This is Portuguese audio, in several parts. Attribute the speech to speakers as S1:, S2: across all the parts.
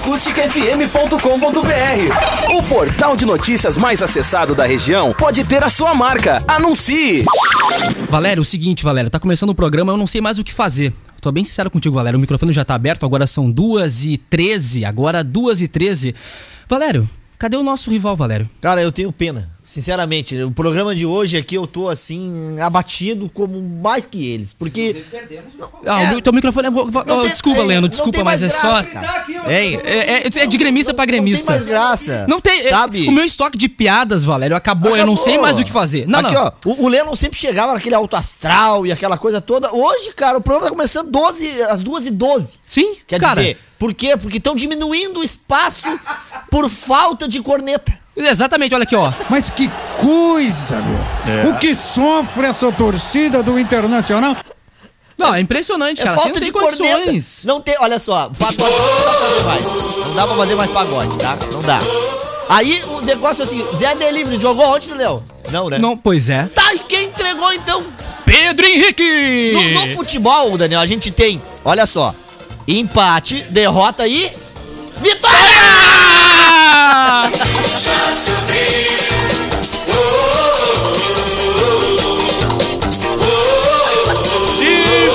S1: acústicafm.com.br. O portal de notícias mais acessado da região pode ter a sua marca. Anuncie!
S2: Valério, o seguinte, Valério, tá começando o programa, eu não sei mais o que fazer. Tô bem sincero contigo, Valério. O microfone já tá aberto, agora são 2h13. Agora 2h13. Valério, cadê o nosso rival, Valério?
S3: Cara, eu tenho pena. Sinceramente, o programa de hoje aqui eu tô assim, abatido como mais que eles. Porque.
S2: Ah,
S3: É.
S2: o teu microfone é. oh,
S3: tem-
S2: desculpa,
S3: é,
S2: Leandro,
S3: não
S2: desculpa, mas é só.
S3: graça. Hein?
S2: É, é- é de gremista pra
S3: Não tem
S2: gremista.
S3: mais graça.
S2: Não tem. é,
S3: Sabe?
S2: O meu estoque de piadas, Valério, acabou. Eu não sei
S3: Acabou.
S2: mais o que fazer. Não,
S3: Aqui,
S2: não.
S3: ó, o, o Lennon sempre chegava naquele alto astral e aquela coisa toda. Hoje, cara, o programa tá começando 12, às 2 e 12
S2: Sim,
S3: Quer
S2: cara.
S3: dizer, por quê? Porque estão diminuindo o espaço por falta de corneta.
S2: Exatamente, olha aqui, ó.
S4: Mas que coisa, meu! O que sofre essa torcida do Internacional?
S2: Não, é impressionante,
S3: É
S2: cara.
S3: falta de corneta.
S2: condições.
S3: Não tem, olha só, pagode não dá pra fazer mais. Não dá pra fazer mais pagode, tá? Não dá. Aí o negócio é o seguinte: Zé Delivery jogou ontem, Léo? Não, né?
S2: Não, pois é.
S3: Tá, e quem entregou então?
S2: Pedro Henrique!
S3: No, no futebol, Daniel, a gente tem, olha só, empate, derrota e. Vitória!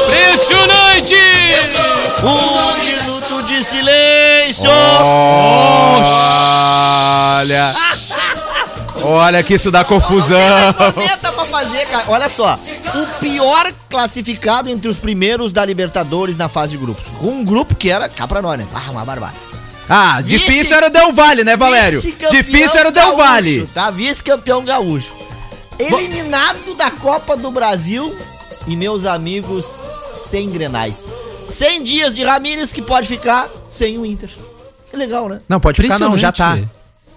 S2: Impressionante!
S3: Um minuto de silêncio!
S5: Olha. Olha que isso dá confusão.
S3: Fazer, cara. Olha só. O pior classificado entre os primeiros da Libertadores na fase de grupos. Um grupo que era cá pra nós, né? Ah, uma barbárie.
S5: Ah,
S3: Vice-
S5: difícil era o Del Valle, né, Valério? Difícil era o Del
S3: gaúcho,
S5: Valle.
S3: Tá? Vice-campeão gaúcho. Eliminado da Copa do Brasil. E meus amigos, sem grenais. 100 dias de Ramírez que pode ficar sem o Inter. Que legal, né?
S5: Não, pode ficar não, já tá.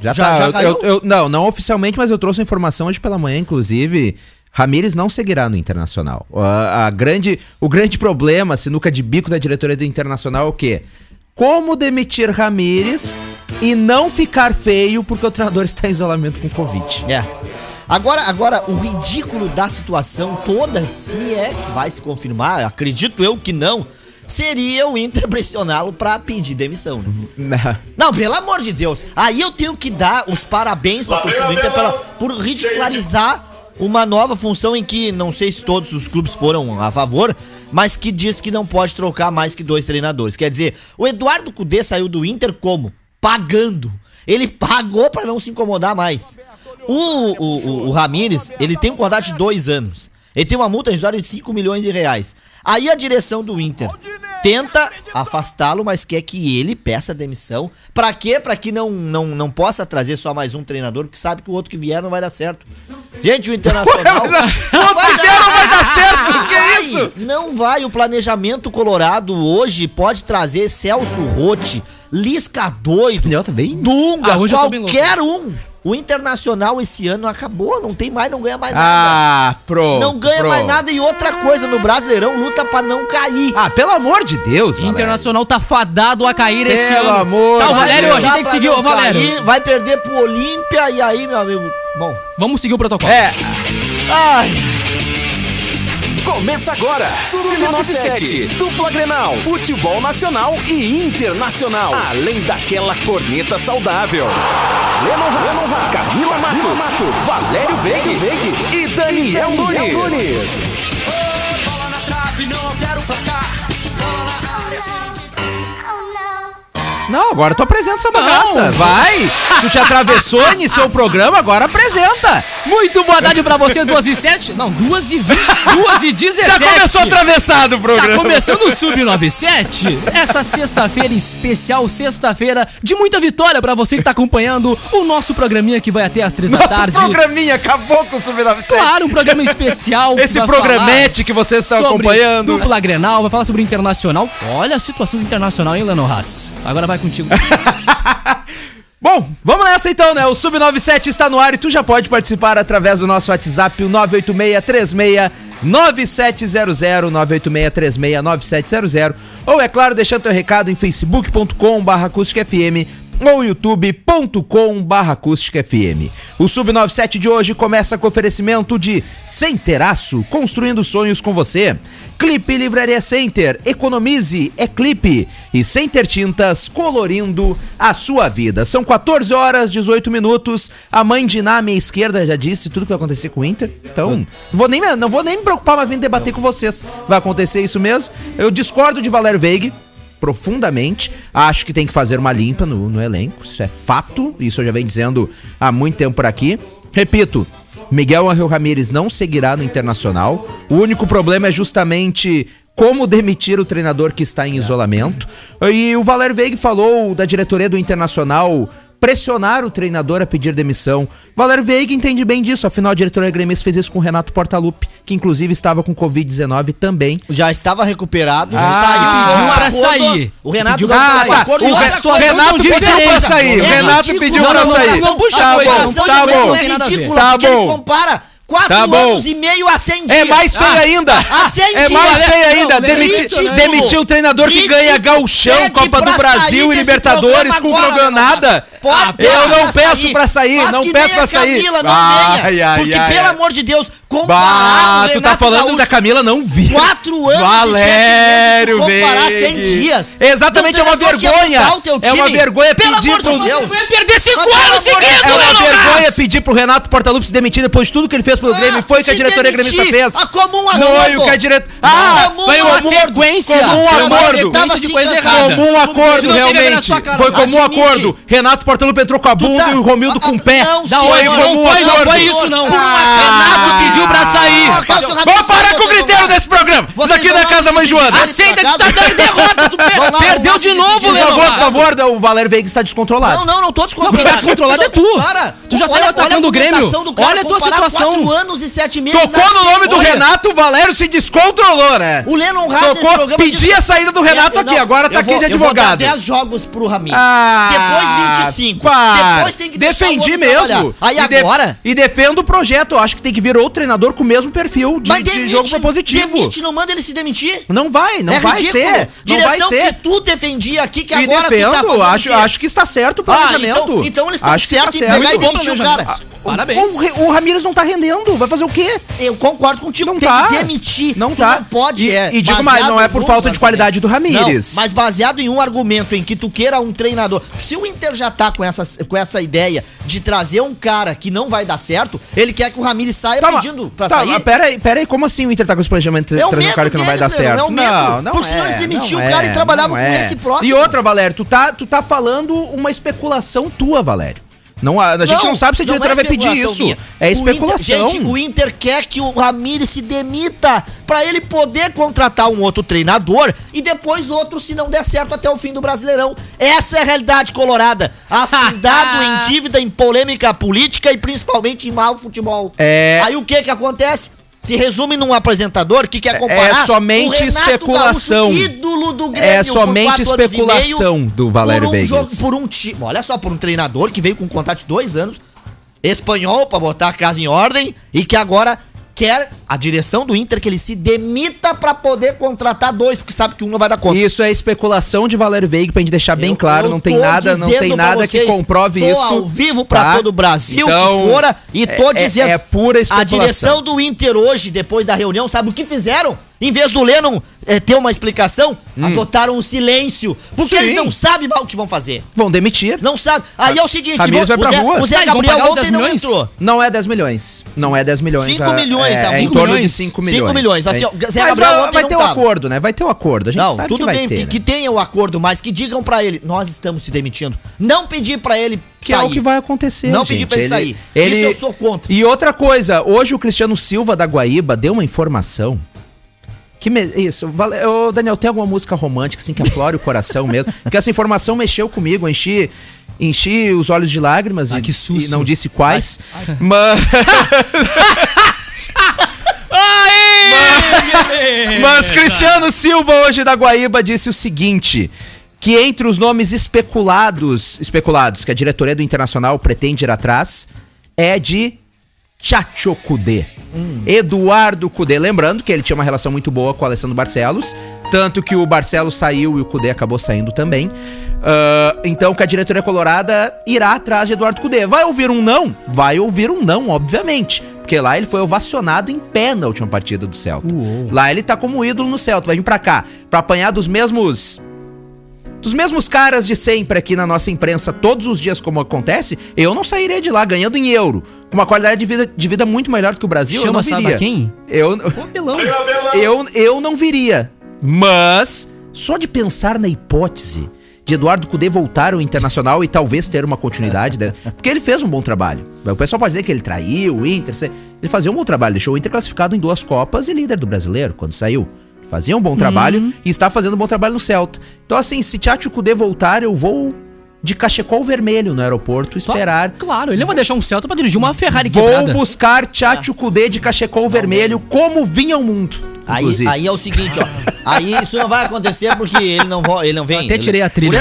S5: Já,
S3: Já-
S5: tá.
S3: já
S5: Eu- eu, eu- não, não oficialmente, mas eu trouxe a informação hoje pela manhã, inclusive. Ramires não seguirá no Internacional. A, a grande, o grande problema, sinuca de bico da diretoria do Internacional é o quê? Como demitir Ramires e não ficar feio porque o treinador está em isolamento com Covid.
S3: É. Agora, agora, o ridículo da situação toda, se é que vai se confirmar, acredito eu que não, seria o Inter pressioná-lo pra pedir demissão. né? Não, pelo amor de Deus. Aí eu tenho que dar os parabéns pra torcida do Inter pela, por ridicularizar uma nova função em que não sei se todos os clubes foram a favor, mas que diz que não pode trocar mais que dois treinadores. Quer dizer, o Eduardo Cudê saiu do Inter como? Pagando. Ele pagou pra não se incomodar mais. O, o, o, o Ramires, ele tem um contrato de dois anos. Ele tem uma multa de 5 milhões de reais. Aí a direção do Inter tenta afastá-lo, mas quer que ele peça demissão. Pra quê? Pra que não, não, não possa trazer só mais um treinador, porque sabe que o outro que vier não vai dar certo. Gente, o Internacional...
S5: o outro que vier não vai dar certo, que
S3: vai,
S5: isso?
S3: Não vai. O planejamento colorado hoje pode trazer Celso Rotti, Lisca doido? Dunga,
S2: Ah,
S3: qualquer um. O Internacional esse ano acabou, não tem mais, não ganha mais nada.
S5: Ah, pronto.
S3: Não ganha
S5: pronto.
S3: mais nada e outra coisa, no Brasileirão luta pra não cair.
S5: Ah, pelo amor de Deus, Valério.
S2: Internacional tá fadado a cair esse
S5: Pelo
S2: ano.
S5: amor
S2: Tá, o Valério,
S5: Deus.
S2: a gente tem que seguir, ô Valério.
S3: cair, vai perder pro Olímpia e aí, meu amigo. Bom.
S2: Vamos seguir o protocolo.
S5: É,
S3: Ai,
S1: Começa agora, Sub-97, dupla Grenal, futebol nacional e internacional, além daquela corneta saudável. Lemon Haas, Camila Matos, Valério Veig e Daniel Nunes.
S5: Não, agora tu apresenta essa bagaça. Vai! Tu te atravessou, iniciou o programa, agora apresenta.
S2: Muito boa tarde pra você, 2 e 7. Não, 2 e 20, 2 e 17.
S5: Já começou atravessado o
S2: Tá
S5: programa.
S2: começando o Sub97, essa sexta-feira especial, sexta-feira de muita vitória pra você que tá acompanhando o nosso programinha que vai até às três da
S5: Nosso
S2: tarde.
S5: programinha acabou com o Sub-97.
S2: Claro, um programa especial.
S5: Esse programete que vocês estão acompanhando.
S2: Dupla Grenal, vai falar sobre o Internacional. Olha a situação Internacional, hein, Leno Haas? Agora vai contigo.
S5: Bom, vamos nessa então, né? O Sub97 está no ar e tu já pode participar através do nosso WhatsApp, o 98636 9700 986369700 ou é claro, deixando teu recado em facebook.com/acústicafm ou youtube.com barra FM. O Sub97 de hoje começa com oferecimento de Centeraço, construindo sonhos com você. Clipe Livraria Center, economize, é clipe. E Center Tintas, colorindo a sua vida. São 14 horas, 18 minutos. A mãe de Ná, minha esquerda, já disse tudo que vai acontecer com o Inter. Então, não vou nem, não vou nem me preocupar, mas vim debater com vocês. Vai acontecer isso mesmo. Eu discordo de Valério Veig profundamente. Acho que tem que fazer uma limpa no, no elenco. Isso é fato. Isso eu já venho dizendo há muito tempo por aqui. Repito, Miguel Angel Ramírez não seguirá no Internacional. O único problema é justamente como demitir o treinador que está em isolamento. E o Valério Veig falou da diretoria do Internacional pressionar o treinador a pedir demissão. Valério Veiga entende bem disso, afinal a diretoria gremista fez isso com o Renato Portaluppi, que inclusive estava com Covid-19 também.
S3: Já estava recuperado,
S2: ah,
S3: saiu
S2: pediu pra sair.
S3: O Renato
S5: pediu ah, tá. acordo, o,
S2: o Renato pediu pra sair.
S5: O Renato pediu pra sair.
S3: Tá bom, tá bom. É ridícula, tá bom. ele compara Quatro tá anos e meio a 100 dias.
S5: É mais feio ah, ainda.
S3: A 100
S5: é mais feio ainda. Demitir demiti um treinador que ganha galchão, Copa do Brasil e Libertadores com nada. Pode eu não peço pra sair, não peço pra sair.
S3: Camila, não ai, venha, ai, porque, ai, pelo amor de Deus,
S5: comparar bah, tu tá falando Gaúcho, da Camila, não vi.
S3: Quatro anos
S5: Valério,
S3: e comparar 100 dias.
S5: Exatamente, é uma vergonha. É uma vergonha pedir pro...
S2: Deus. Vai perder cinco anos seguidos,
S5: É uma vergonha pedir pro Renato Portaluppi se demitir depois de tudo que ele fez pelo ah, Grêmio. Foi o que a diretoria gremista fez.
S3: A comum
S5: acordo. Foi o que a diretoria... Ah,
S2: foi uma sequência.
S5: Comum acordo.
S2: de coisa errada.
S5: Comum acordo, realmente. Foi comum acordo. Renato Portaluppi entrou com a bunda tá- e o Romildo com o pé.
S2: Não, foi, não, foi, não foi isso, não.
S5: Renato pediu pra sair. Vamos parar com o griteiro desse programa. Isso aqui na casa da mãe Joana.
S2: Aceita que tá dando derrota. Tu perdeu de novo,
S5: Por favor, por favor, o Valério Veiga está descontrolado.
S3: Não, não, não tô descontrolado.
S2: Não, descontrolado é tu. Tu já saiu atacando o Grêmio. Olha a tua situação.
S3: 4 anos e 7 meses.
S5: Tocou no nome do Renato, o Valério se descontrolou, né?
S3: O Lennon
S5: Tocou, pedi a saída do Renato aqui, agora tá aqui de advogado.
S3: Eu vou 10 jogos pro Ramiro. Depois 25.
S5: Depois tem que Defendi mesmo.
S3: Aí
S5: e
S3: agora?
S5: De, e defendo o projeto. Eu acho que tem que vir outro treinador com o mesmo perfil de, Mas demite, de jogo propositivo.
S3: Demite, não manda ele se demitir.
S5: Não vai, não é vai ridículo. ser. Direção não vai ser.
S3: que tu defendia aqui, que
S5: e
S3: agora
S5: defendo, tu tá acho, acho que está certo o planejamento.
S3: Ah, então, então eles estão certos tá em pegar e demitir o cara.
S5: Parabéns. O, o, Ramires não tá rendendo. Vai fazer o quê?
S3: Eu concordo contigo.
S5: Não tem tá.
S3: que demitir.
S5: Não tu tá.
S3: Não pode.
S5: E, é, e digo mais, não é por falta de qualidade do Ramires.
S3: Não, mas baseado em um argumento em que tu queira um treinador. Se o Inter já tá com essa, com essa ideia de trazer um cara que não vai dar certo, ele quer que o Ramires saia tá, pedindo pra tá, sair. Mas
S5: pera aí, pera aí, como assim o Inter tá com esse planejamento de é trazer um cara que não vai dar certo? É
S3: o medo. Não, não Por é, senão eles demitiam o cara e é, trabalhavam com é. esse próximo.
S5: E outra, Valério, tu tá, tu tá falando uma especulação tua, Valério. Não, a, a gente não, sabe se a diretora é vai pedir isso. Minha. É especulação.
S3: O Inter, gente, o Inter quer que o Ramires se demita para ele poder contratar um outro treinador e depois outro se não der certo até o fim do Brasileirão. Essa é a realidade colorada. Afundado em dívida, em polêmica política e principalmente em mau futebol.
S5: É...
S3: Aí o que que acontece? Se resume num apresentador que quer comparar
S5: é somente especulação.
S3: Gaúcho, ídolo do Grêmio,
S5: é somente especulação do Valério
S3: por um Jogo, por um time, olha só, por um treinador que veio com um contrato de dois anos, espanhol para botar a casa em ordem e que agora quer a direção do Inter que ele se demita para poder contratar dois, porque sabe que um não vai dar conta.
S5: Isso é especulação de Valério Veiga pra gente deixar bem eu, claro, eu não tem nada, não tem nada vocês, que comprove isso.
S3: ao vivo para tá? todo o Brasil então, que fora e tô é, dizendo,
S5: é, é pura especulação.
S3: A direção do Inter hoje, depois da reunião, sabe o que fizeram? Em vez do Lennon é, ter uma explicação, hum. adotaram o silêncio. Porque Sim. eles não sabem mal o que vão fazer.
S5: Vão demitir.
S3: Não sabem. Aí é o seguinte,
S5: Ramires vai pra
S3: o Zé,
S5: rua.
S3: O Zé Gabriel ontem não entrou.
S5: Não é 10 milhões. Não é 10 milhões.
S3: 5 milhões,
S5: é, é, em torno de 5 milhões. 5
S3: milhões. Assim, ó,
S5: Zé mas Gabriel vai, vai ter o um acordo, né? Vai ter o um acordo. A gente
S3: não,
S5: sabe
S3: tudo
S5: que
S3: bem,
S5: ter,
S3: que,
S5: né?
S3: que tenha o um acordo, mas que digam pra ele, nós estamos se demitindo. Não pedir pra ele
S5: que sair. é o que vai acontecer.
S3: Não pedir pra ele, ele sair.
S5: Ele, Isso
S3: eu sou contra.
S5: E outra coisa, hoje o Cristiano Silva da Guaíba deu uma informação que me... Isso, vale... Ô, Daniel, tem alguma música romântica assim que aflore o coração mesmo? Porque essa informação mexeu comigo, enchi, enchi os olhos de lágrimas
S2: ah,
S5: e, e não disse quais. Ai. Mas... mas... mas Cristiano Silva hoje da Guaíba disse o seguinte: que entre os nomes especulados, especulados que a diretoria do Internacional pretende ir atrás é de Chacho Kudê. Hum. Eduardo Cudê, lembrando que ele tinha uma relação muito boa com o Alessandro Barcelos, Tanto que o Barcelos saiu e o Cudê acabou saindo também. Uh, então que a diretoria colorada irá atrás de Eduardo Cudê. Vai ouvir um não? Vai ouvir um não, obviamente. Porque lá ele foi ovacionado em pé na última partida do Celta. Uou. Lá ele tá como ídolo no Celta. Vai vir pra cá pra apanhar dos mesmos dos mesmos caras de sempre aqui na nossa imprensa todos os dias como acontece, eu não sairei de lá ganhando em euro, com uma qualidade de vida, de vida muito melhor do que o Brasil,
S2: Chama
S5: eu não viria.
S2: quem?
S5: Eu, eu, eu não viria. Mas, só de pensar na hipótese de Eduardo Cudê voltar ao Internacional e talvez ter uma continuidade, né? porque ele fez um bom trabalho. O pessoal pode dizer que ele traiu o Inter, ele fazia um bom trabalho, deixou o Inter classificado em duas Copas e líder do brasileiro quando saiu. Fazia um bom trabalho uhum. e está fazendo um bom trabalho no Celta. Então, assim, se Tchatcho Cudê voltar, eu vou de cachecol vermelho no aeroporto esperar.
S2: Claro, ele não vai deixar um Celta para dirigir uma Ferrari
S5: Vou quebrada. buscar Tchatcho Kudê de cachecol vermelho como vinha o mundo.
S3: Aí, aí é o seguinte, ó. Aí isso não vai acontecer porque ele não, ele não vem.
S2: Até tirei a trilha.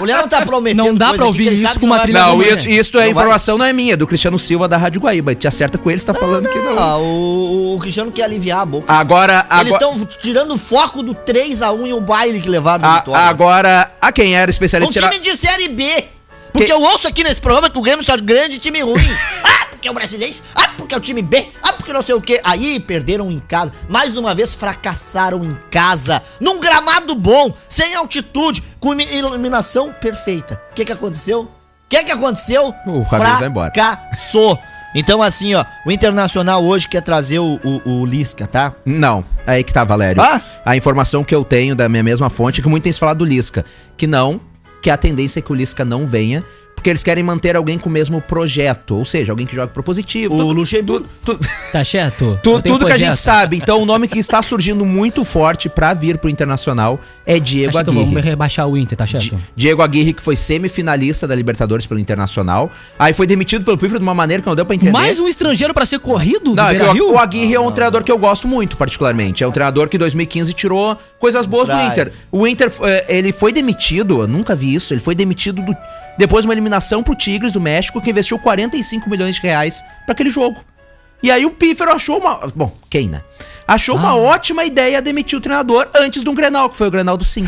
S3: O Leão tá, o tá prometendo.
S2: Não dá pra ouvir isso com uma trilha.
S5: Não, isso, isso é informação, não é minha, é do Cristiano Silva da Rádio Guaíba. Te acerta com ele, você tá falando não, que não.
S3: Ah, o, o, Cristiano quer aliviar a boca.
S5: Agora.
S3: Eles estão tirando o foco do 3x1 e o baile que levaram
S5: a, vitória. Agora, a quem era especialista.
S3: Um time de Série B. Porque que... eu ouço aqui nesse programa que o Grêmio está grande time ruim. porque é o brasileiro. Ah, porque é o time B. Ah, porque não sei o quê. Aí perderam em casa. Mais uma vez fracassaram em casa. Num gramado bom, sem altitude, com iluminação perfeita. O que que aconteceu? O que que aconteceu?
S5: O Fracassou.
S3: Então, assim, ó, o Internacional hoje quer trazer o, o, o, Lisca, tá?
S5: Não, é aí que tá, Valério. Ah? A informação que eu tenho da minha mesma fonte é que muito tem se falado do Lisca. Que não, que a tendência é que o Lisca não venha, porque eles querem manter alguém com o mesmo projeto, ou seja, alguém que joga propositivo.
S3: O Luxemburgo.
S2: Tá certo?
S5: Tu, tudo que a gente sabe. Então, o nome que está surgindo muito forte para vir pro Internacional é Diego Acho Aguirre.
S2: Vamos rebaixar o Inter, tá certo?
S5: Diego Aguirre, que foi semifinalista da Libertadores pelo Internacional. Aí foi demitido pelo Pifre de uma maneira que não deu pra entender.
S2: Mais um estrangeiro para ser corrido?
S5: Não, é o, o, Aguirre é um treinador que eu gosto muito, particularmente. É um treinador que em 2015 tirou coisas boas do Inter. O Inter, eh, ele foi demitido, eu nunca vi isso, ele foi demitido do depois uma eliminação pro Tigres do México, que investiu 45 milhões de reais para aquele jogo. E aí o Pífero achou uma. Bom, quem, né? Achou ah. uma ótima ideia demitir o treinador antes de um Grenal, que foi o Grenal do Sim.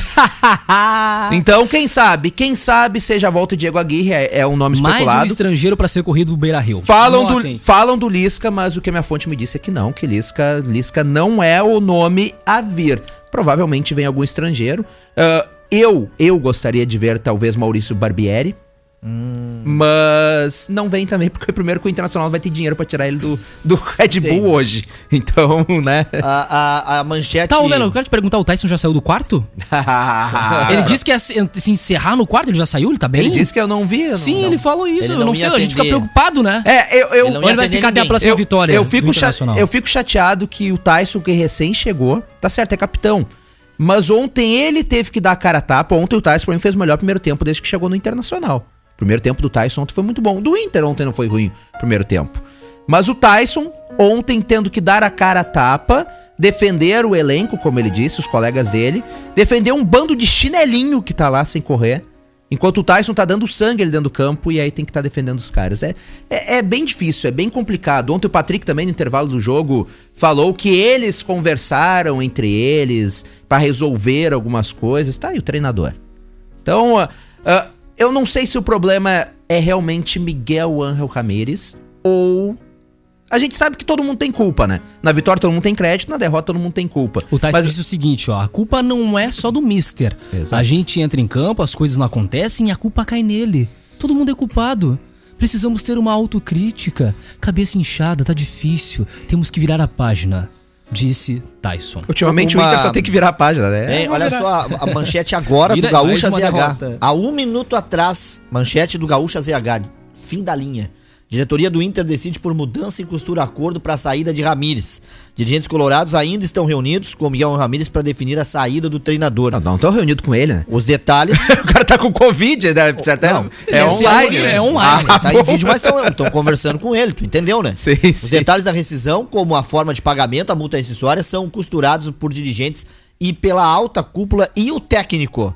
S5: então, quem sabe? Quem sabe seja a volta de Diego Aguirre, é, é um nome especulado. Mais
S2: um estrangeiro para ser corrido do Beira Rio.
S5: Falam do, falam do Lisca, mas o que a minha fonte me disse é que não, que Lisca, Lisca não é o nome a vir. Provavelmente vem algum estrangeiro. Uh, eu, eu gostaria de ver talvez Maurício Barbieri. Hum. Mas não vem também, porque primeiro que o Internacional vai ter dinheiro para tirar ele do, do Red Bull Tem. hoje. Então, né?
S3: A, a, a manchete.
S2: Tá, Leno, eu quero te perguntar: o Tyson já saiu do quarto? ele disse que ia se, se, encerrar no quarto, ele já saiu? Ele tá bem?
S5: Ele disse que eu não vi. Eu
S2: Sim,
S5: não,
S2: ele falou isso. Ele eu não sei, atender. a gente fica preocupado, né?
S5: É, eu. eu
S2: ele, ele vai ficar ninguém. até a próxima
S5: eu,
S2: vitória.
S5: Eu fico, eu fico chateado que o Tyson, que recém chegou, tá certo, é capitão. Mas ontem ele teve que dar a cara a tapa. Ontem o Tyson pra mim fez o melhor primeiro tempo desde que chegou no Internacional. O primeiro tempo do Tyson ontem foi muito bom. Do Inter ontem não foi ruim primeiro tempo. Mas o Tyson, ontem tendo que dar a cara a tapa, defender o elenco, como ele disse, os colegas dele, defender um bando de chinelinho que tá lá sem correr. Enquanto o Tyson tá dando sangue ali dentro do campo e aí tem que estar tá defendendo os caras. É, é, é, bem difícil, é bem complicado. Ontem o Patrick também, no intervalo do jogo, falou que eles conversaram entre eles para resolver algumas coisas. Tá aí o treinador. Então, uh, uh, eu não sei se o problema é realmente Miguel Angel Ramírez ou a gente sabe que todo mundo tem culpa, né? Na vitória todo mundo tem crédito, na derrota todo mundo tem culpa.
S2: O Tyson Mas... disse o seguinte, ó, a culpa não é só do Mister. Exato. A gente entra em campo, as coisas não acontecem e a culpa cai nele. Todo mundo é culpado. Precisamos ter uma autocrítica. Cabeça inchada, tá difícil. Temos que virar a página. Disse Tyson.
S5: Ultimamente uma... o Inter só tem que virar a página, né?
S3: É, olha virar. só, a, manchete agora Vira, do Gaúcha ZH. Derrota. Há um minuto atrás, manchete do Gaúcha ZH. Fim da linha. Diretoria do Inter decide por mudança e costura acordo para a saída de Ramires. Dirigentes colorados ainda estão reunidos com Miguel Ramires para definir a saída do treinador.
S5: Não, não estão reunidos com ele, né?
S3: Os detalhes.
S5: o cara tá com Covid, né? Não,
S3: é, online. É, é online. Ah, tá em vídeo, mas estão conversando com ele, tu entendeu, né?
S5: Sim,
S3: Os sim. detalhes da rescisão, como a forma de pagamento, a multa rescisória, são costurados por dirigentes e pela alta cúpula e o técnico.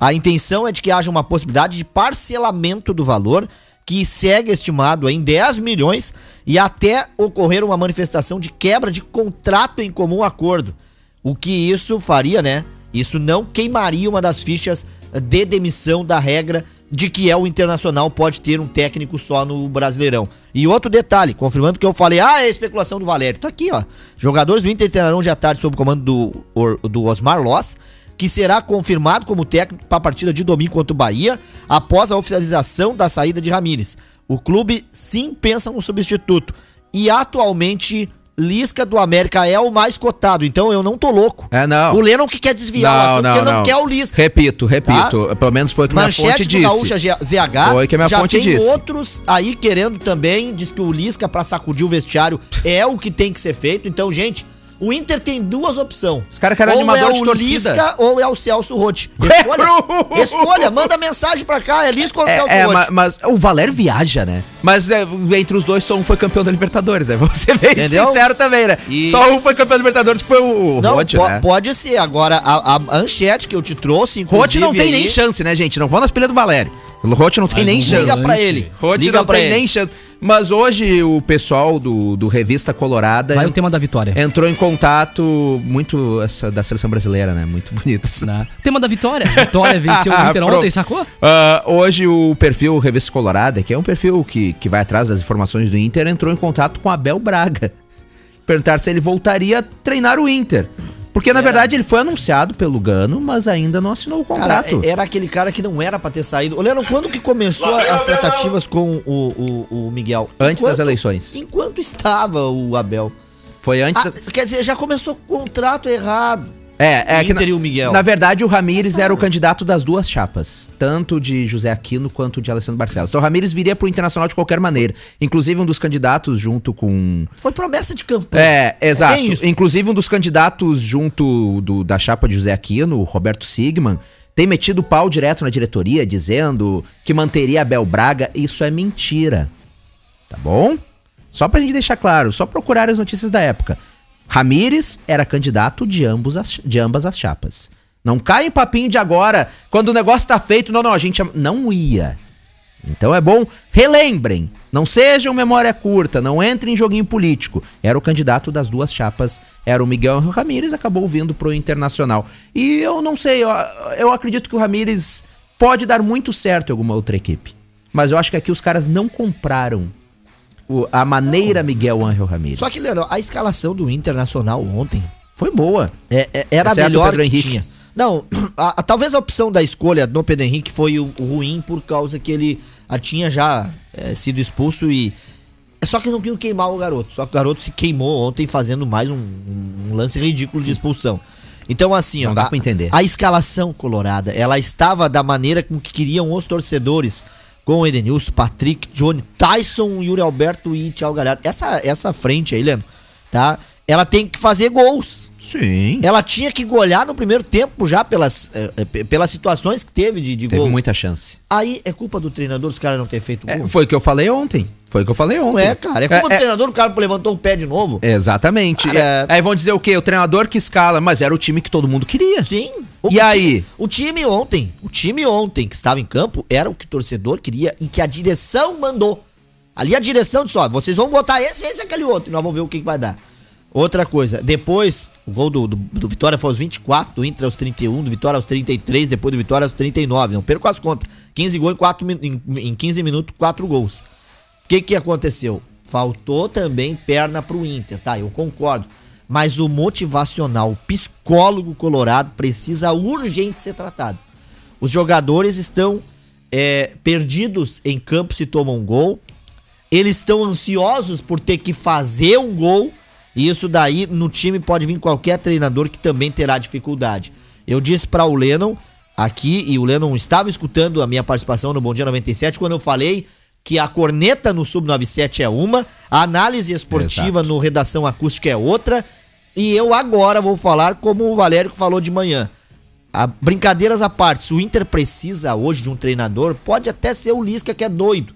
S3: A intenção é de que haja uma possibilidade de parcelamento do valor que segue estimado em 10 milhões e até ocorrer uma manifestação de quebra de contrato em comum acordo. O que isso faria, né? Isso não queimaria uma das fichas de demissão da regra de que é o Internacional pode ter um técnico só no Brasileirão. E outro detalhe, confirmando que eu falei, ah, é especulação do Valério. Tá aqui, ó. Jogadores do Inter treinarão já tarde sob o comando do, do Osmar Loss, que será confirmado como técnico para a partida de domingo contra o Bahia, após a oficialização da saída de Ramires. O clube sim pensa no substituto. E atualmente Lisca do América é o mais cotado, então eu não tô louco.
S5: É, não.
S3: O Lennon que quer desviar
S5: não,
S3: o assunto
S5: não,
S3: porque
S5: não.
S3: não quer o Lisca.
S5: Repito, repito. Tá? Pelo menos foi o que
S3: Manchete
S5: minha fonte
S3: do
S5: disse.
S3: Gaúcha ZH.
S5: Foi que a minha
S3: já
S5: fonte
S3: tem
S5: disse.
S3: outros aí querendo também, diz que o Lisca pra sacudir o vestiário é o que tem que ser feito. Então, gente, o Inter tem duas opções.
S5: Os caras querem animador
S3: é
S5: de
S3: o
S5: torcida.
S3: Lisca ou é o Celso Rotti. Escolha, escolha, manda mensagem pra cá, é Lisca ou
S5: É,
S3: Celso
S5: é,
S3: Rotti.
S5: ma- mas, o Valério viaja, né? Mas é, entre os dois, só um foi campeão da Libertadores, né? Vamos ser bem
S3: Entendeu?
S5: sincero também, né?
S3: E-
S5: Só um foi campeão da Libertadores, que foi o
S3: Não,
S5: Roth,
S3: po-
S5: né?
S3: pode ser. Agora, a, a manchete que eu te trouxe,
S5: Roth não tem
S3: aí,
S5: nem chance, né, gente? Não vão nas pilhas do Valério. O Roth não tem
S2: Mas
S5: nem
S2: um
S5: chance.
S3: Liga pra ele.
S5: Roth
S3: Liga
S5: não
S3: pra
S5: tem
S3: ele.
S5: nem chance. Mas hoje o pessoal do, do Revista Colorada
S2: Vai o tema da vitória.
S5: entrou em contato muito essa, da seleção brasileira, né? Muito bonito. isso.
S2: Né? Tema da vitória. Vitória venceu o Inter ontem, sacou?
S5: Ah, hoje o perfil Revista Colorada, que é um perfil que, que vai atrás das informações do Inter, entrou em contato com Abel Braga. Perguntar se ele voltaria a treinar o Inter. Porque, na verdade, ele foi anunciado pelo Gano, mas ainda não assinou o
S3: Cara,
S5: contrato.
S3: era aquele cara que não era pra ter saído. Ô, Leandro, quando que começou as tratativas com o, o, o Miguel?
S5: Antes das
S3: Enquanto-
S5: eleições.
S3: Enquanto estava o Abel.
S5: Foi antes.
S3: Ah, quer dizer, já começou com o contrato errado.
S5: É, é que.
S3: Inter
S5: Na,
S3: e o Miguel.
S5: na verdade, o Ramires era o candidato das duas chapas. Tanto de José Aquino quanto de Alessandro Barcelos. Então o Ramires viria pro Internacional de qualquer maneira. Inclusive, um dos candidatos junto com.
S3: Foi promessa de campanha.
S5: É, exato.
S3: bem isso.
S5: Inclusive, um dos candidatos junto do- da chapa de José Aquino, o Roberto Sigman, tem metido pau direto na diretoria, dizendo que manteria Abel Braga. Isso é mentira. Tá bom? Só pra gente deixar claro, só procurar as notícias da época. Ramires era candidato de, ambos as, de ambas as chapas. Não cai em papinho de agora, quando o negócio tá feito, não, não, a gente não ia. Então é bom, relembrem. Não sejam memória curta, não entrem em joguinho político. Era o candidato das duas chapas, era o Miguel Ramírez, acabou vindo pro Internacional. E eu não sei, eu, eu acredito que o Ramírez pode dar muito certo em alguma outra equipe. Mas eu acho que aqui os caras não compraram o- a maneira Miguel Ángel Ramírez.
S3: Só que, Leandro, a escalação do Internacional ontem
S5: foi boa.
S3: é- é- era a
S5: Exceto
S3: melhor
S5: Pedro
S3: que
S5: Henrique.
S3: tinha. Não, a- a- talvez a opção da escolha do Pedro Henrique foi o, o ruim por causa que ele ah, tinha já é, sido expulso e. É só que não queriam queimar o garoto. Só que o garoto se queimou ontem fazendo mais um, um lance ridículo de expulsão. Então, assim,
S5: Não
S3: ó.
S5: dá
S3: a-
S5: pra entender.
S3: A escalação colorada, ela estava da maneira com que queriam os torcedores. Com o Edenilson, Patrick, Johnny, Tyson, Yuri Alberto e Thiago Galhardo. Essa, essa frente aí, Leandro, tá? Ela tem que fazer gols.
S5: Sim.
S3: Ela tinha que golear no primeiro tempo já pelas, eh, eh, pe- pelas situações que teve de, de
S5: Teve
S3: gol.
S5: muita chance.
S3: Aí é culpa do treinador os caras não ter feito
S5: É,
S3: gol.
S5: foi o que eu falei ontem. Foi o que eu falei ontem.
S3: Não é, cara. É culpa do
S5: É, é,
S3: treinador, o cara levantou o pé de novo.
S5: Exatamente.
S3: Cara,
S5: É, Aí vão dizer o quê? O treinador que escala, mas era o time que todo mundo queria.
S3: Sim.
S5: E
S3: time-
S5: aí?
S3: o time ontem, o time ontem que estava em campo era o que o torcedor queria e que a direção mandou. Ali a direção disse, ó, vocês vão botar esse, esse e aquele outro. E nós vamos ver o que, que vai dar. Outra coisa, depois, o gol do, do, do Vitória foi aos 24, do Inter aos 31, do Vitória aos 33, depois do Vitória aos 39. Não perco as contas. 15 gols em, 4, em, em 15 minutos, 4 gols. O que que aconteceu? Faltou também perna pro Inter, tá? Eu concordo. Mas o motivacional, o psicólogo colorado precisa urgente ser tratado. Os jogadores estão é, perdidos em campo se tomam um gol. Eles estão ansiosos por ter que fazer um gol. E isso daí no time pode vir qualquer treinador que também terá dificuldade. Eu disse para o Lennon aqui, e o Lennon estava escutando a minha participação no Bom Dia 97, quando eu falei que a corneta no Sub-97 é uma, a análise esportiva no Redação Acústica é outra, e eu agora vou falar como o Valério falou de manhã. A, brincadeiras à parte, se o Inter precisa hoje de um treinador, pode até ser o Lisca que é doido.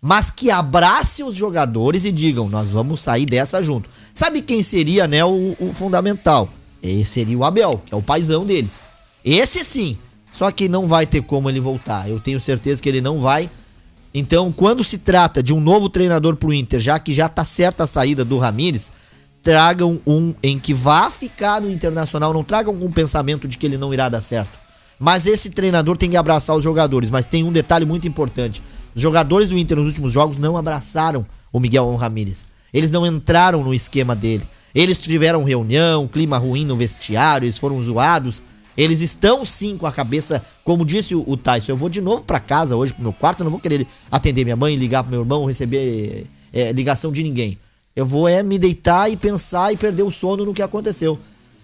S3: Mas que abrace os jogadores e digam, nós vamos sair dessa junto. Sabe quem seria, né, o, o fundamental? Esse seria o Abel, que é o paizão deles. Esse sim. Só que não vai ter como ele voltar. Eu tenho certeza que ele não vai. Então, quando se trata de um novo treinador pro Inter, já que já tá certa a saída do Ramires, tragam um em que vá ficar no Internacional, não tragam um pensamento de que ele não irá dar certo. Mas esse treinador tem que abraçar os jogadores. Mas tem um detalhe muito importante: os jogadores do Inter nos últimos jogos não abraçaram o Miguel Ramírez. Eles não entraram no esquema dele. Eles tiveram reunião, clima ruim no vestiário, eles foram zoados. Eles estão sim com a cabeça, como disse o, Tyson. Eu vou de novo para casa hoje, pro meu quarto. Eu não vou querer atender minha mãe, ligar pro meu irmão, receber é, ligação de ninguém. Eu vou é me deitar e pensar e perder o sono no que aconteceu.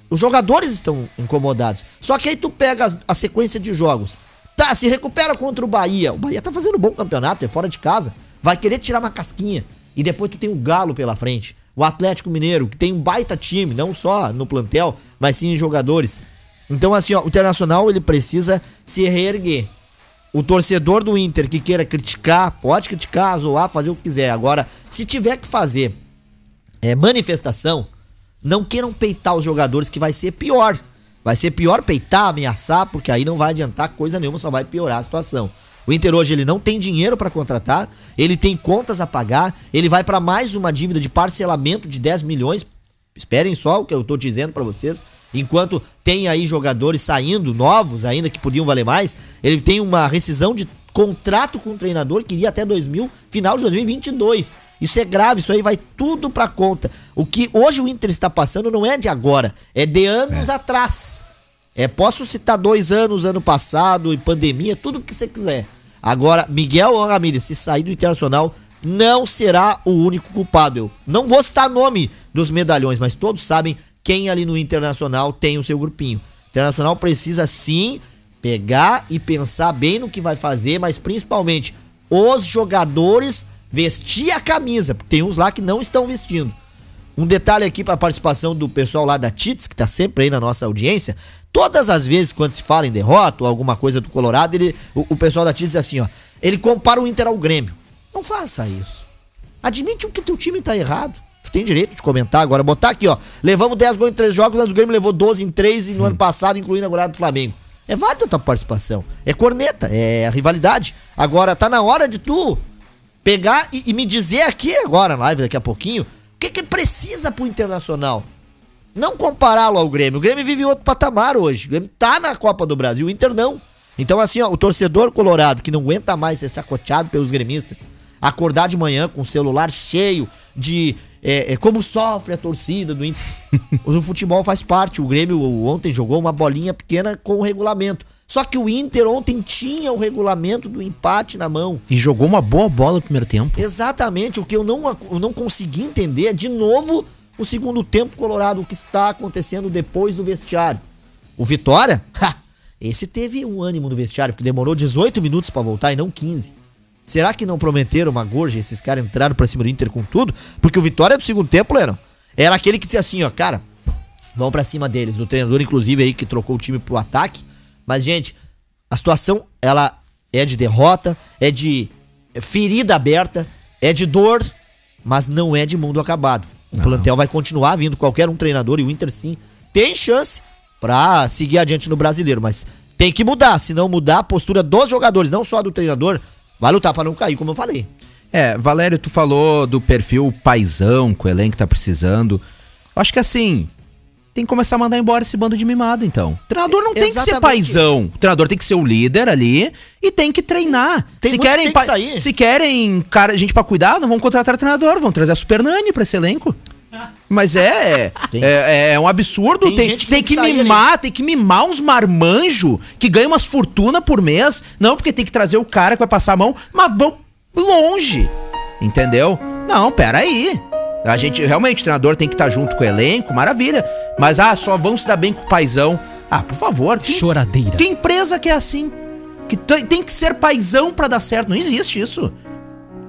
S3: Os jogadores estão incomodados. Só que aí tu pega a sequência de jogos. Tá, se recupera contra o Bahia. O Bahia tá fazendo um bom campeonato, é fora de casa. Vai querer tirar uma casquinha. E depois tu tem o Galo pela frente. O Atlético Mineiro, que tem um baita time, não só no plantel, mas sim em jogadores. Então, assim, ó, o Internacional ele precisa se reerguer. O torcedor do Inter que queira criticar, pode criticar, zoar, fazer o que quiser. Agora, se tiver que fazer é, manifestação, não queiram peitar os jogadores, que vai ser pior. Vai ser pior peitar, ameaçar, porque aí não vai adiantar coisa nenhuma, só vai piorar a situação. O Inter hoje ele não tem dinheiro para contratar, ele tem contas a pagar, ele vai para mais uma dívida de parcelamento de 10 milhões. Esperem só o que eu tô dizendo para vocês. Enquanto tem aí jogadores saindo novos ainda que podiam valer mais, ele tem uma rescisão de contrato com o treinador que iria até 2000, final de 2022. Isso é grave, isso aí vai tudo para conta. O que hoje o Inter está passando não é de agora, é de anos é. atrás. É, posso citar dois anos, ano passado, e pandemia, tudo que você quiser. Agora, Miguel Ramírez, se sair do Internacional, não será o único culpado. Eu não vou citar nome dos medalhões, mas todos sabem quem ali no Internacional tem o seu grupinho. O Internacional precisa sim pegar e pensar bem no que vai fazer, mas principalmente os jogadores vestir a camisa, porque tem uns lá que não estão vestindo. Um detalhe aqui para a participação do pessoal lá da TITS, que está sempre aí na nossa audiência. Todas as vezes, quando se fala em derrota ou alguma coisa do Colorado, ele, o, o pessoal da TITS diz assim, ó. Ele compara o Inter ao Grêmio. Não faça isso. Admite que teu time tá errado. Tu tem direito de comentar agora. Botar aqui, ó. Levamos 10 gols em 3 jogos, o Grêmio levou 12 em 3 e no hum. ano passado, incluindo a goleada do Flamengo. É válido a tua participação. É corneta, é rivalidade. Agora, tá na hora de tu pegar e, e me dizer aqui agora, na live daqui a pouquinho, o que que precisa pro Internacional. Não compará-lo ao Grêmio. O Grêmio vive outro patamar hoje. O Grêmio tá na Copa do Brasil, o Inter não. Então, assim, ó, o torcedor colorado que não aguenta mais ser sacoteado pelos gremistas, acordar de manhã com o celular cheio de é, é, como sofre a torcida do Inter. o futebol faz parte. O Grêmio ontem jogou uma bolinha pequena com o regulamento. Só que o Inter ontem tinha o regulamento do empate na mão.
S5: E jogou uma boa bola no primeiro tempo.
S3: Exatamente. O que eu não, eu não consegui entender é, de novo, o segundo tempo colorado, o que está acontecendo depois do vestiário. O Vitória, ha, esse teve um ânimo no vestiário, porque demorou 18 minutos para voltar e não 15. Será que não prometeram uma gorja? Esses caras entraram pra cima do Inter com tudo? Porque o Vitória do segundo tempo, Lennon, era aquele que dizia assim, ó, cara, vão para cima deles. O treinador, inclusive, aí que trocou o time pro ataque. Mas, gente, a situação, ela é de derrota, é de ferida aberta, é de dor, mas não é de mundo acabado. O não. plantel vai continuar vindo qualquer um treinador e o Inter sim tem chance pra seguir adiante no brasileiro, mas tem que mudar. Se não mudar a postura dos jogadores, não só do treinador, Vai lutar para não cair, como eu falei.
S5: É, Valério, tu falou do perfil paisão que o elenco tá precisando. Acho que assim, tem que começar a mandar embora esse bando de mimado, então. O treinador não tem que ser paisão. O treinador tem que ser o líder ali e tem que treinar. Tem se querem, que sair. se querem cara, gente para cuidar, não vão contratar treinador, vão trazer a Super Nani pra esse elenco. Mas é, é, é, um absurdo. Tem, tem, que, tem que, que mimar, ali. tem que mimar uns marmanjos que ganham umas fortunas por mês. Não, porque tem que trazer o cara que vai passar a mão, mas vão longe. Entendeu? Não, pera aí. A gente, realmente, o treinador tem que estar tá junto com o elenco, maravilha. Mas, ah, só vão se dar bem com o paizão. Ah, por favor.
S2: Que, Choradeira.
S5: Que empresa que é assim? Que tem que ser paizão para dar certo. Não existe isso.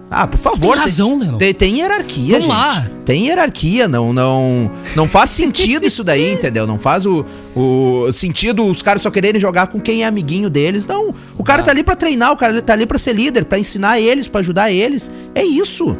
S5: Ah, por favor.
S2: Tem razão, Leno.
S5: Tem, tem hierarquia, Vamos gente. lá. Tem hierarquia, não, não, não faz sentido isso daí, entendeu? Não faz o, o sentido os caras só quererem jogar com quem é amiguinho deles. Não, o cara ah. tá ali para treinar, o cara tá ali para ser líder, para ensinar eles, para ajudar eles. É isso.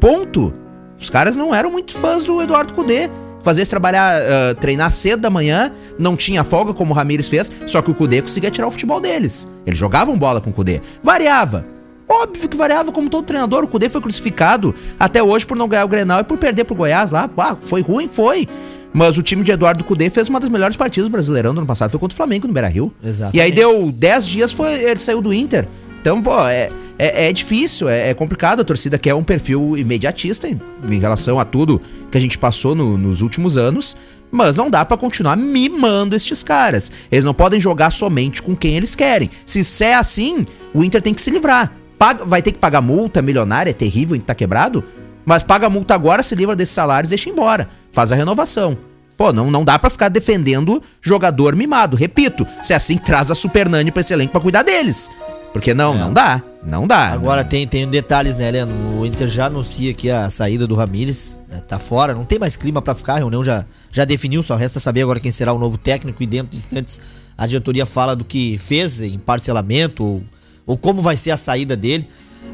S5: Ponto. Os caras não eram muito fãs do Eduardo Cudê. Fazer trabalhar, uh, treinar cedo da manhã, não tinha folga como o Ramires fez, só que o Cudê conseguia tirar o futebol deles. Eles jogavam bola com o Cudê. Variava. Óbvio que variava como todo treinador. O Cudê foi crucificado até hoje por não ganhar o Grenal e por perder pro Goiás lá. Ah, foi ruim, foi. Mas o time de Eduardo Cudê fez uma das melhores partidas do Brasileirão do ano passado. Foi contra o Flamengo no Beira-Rio.
S3: Exatamente.
S5: E aí deu 10 dias, foi, ele saiu do Inter. Então, pô, é, é, é difícil, é, é complicado. A torcida quer um perfil imediatista em, em relação a tudo que a gente passou no- nos últimos anos. Mas não dá pra continuar mimando estes caras. Eles não podem jogar somente com quem eles querem. Se isso é assim, o Inter tem que se livrar. Paga- vai ter que pagar multa milionária, é terrível, tá quebrado. Mas paga a multa agora, se livra desses salários, deixa embora. Faz a renovação. Pô, não, não dá pra ficar defendendo jogador mimado. Repito, se é assim, traz a Super Nani pra esse elenco pra cuidar deles. Porque não, não dá. Não dá.
S3: Agora tem, tem detalhes, né, Leandro? O Inter já anuncia aqui a saída do Ramires, né, tá fora, não tem mais clima pra ficar, a reunião já, já definiu, só resta saber agora quem será o novo técnico e dentro de instantes a diretoria fala do que fez em parcelamento ou, ou como vai ser a saída dele.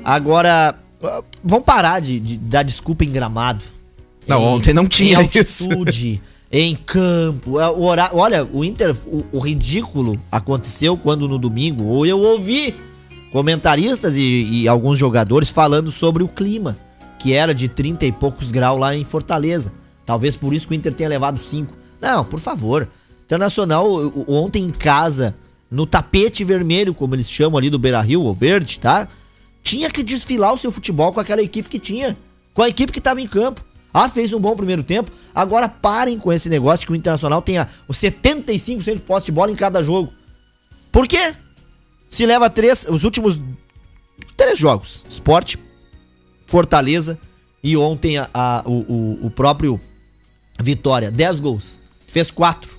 S3: Agora, ah, vamos parar de, de dar desculpa em gramado.
S5: Não,
S3: Em-
S5: ontem não tinha
S3: em
S5: isso.
S3: altitude, em campo. é, O horário, olha, o Inter, o, o ridículo aconteceu quando no domingo, ou eu ouvi comentaristas e, e alguns jogadores falando sobre o clima, que era de 30 e poucos graus lá em Fortaleza. Talvez por isso que o Inter tenha levado 5. Não, por favor. Internacional ontem em casa, no tapete vermelho, como eles chamam ali do Beira Rio, ou verde, tá? Tinha que desfilar o seu futebol com aquela equipe que tinha. Com a equipe que estava em campo. Ah, fez um bom primeiro tempo. Agora parem com esse negócio que o Internacional tenha os 75% de posse de bola em cada jogo. Por quê? Se leva três, os últimos três jogos. Esporte, Fortaleza e ontem a, a- o, o- o próprio Vitória. 10 gols. Fez quatro.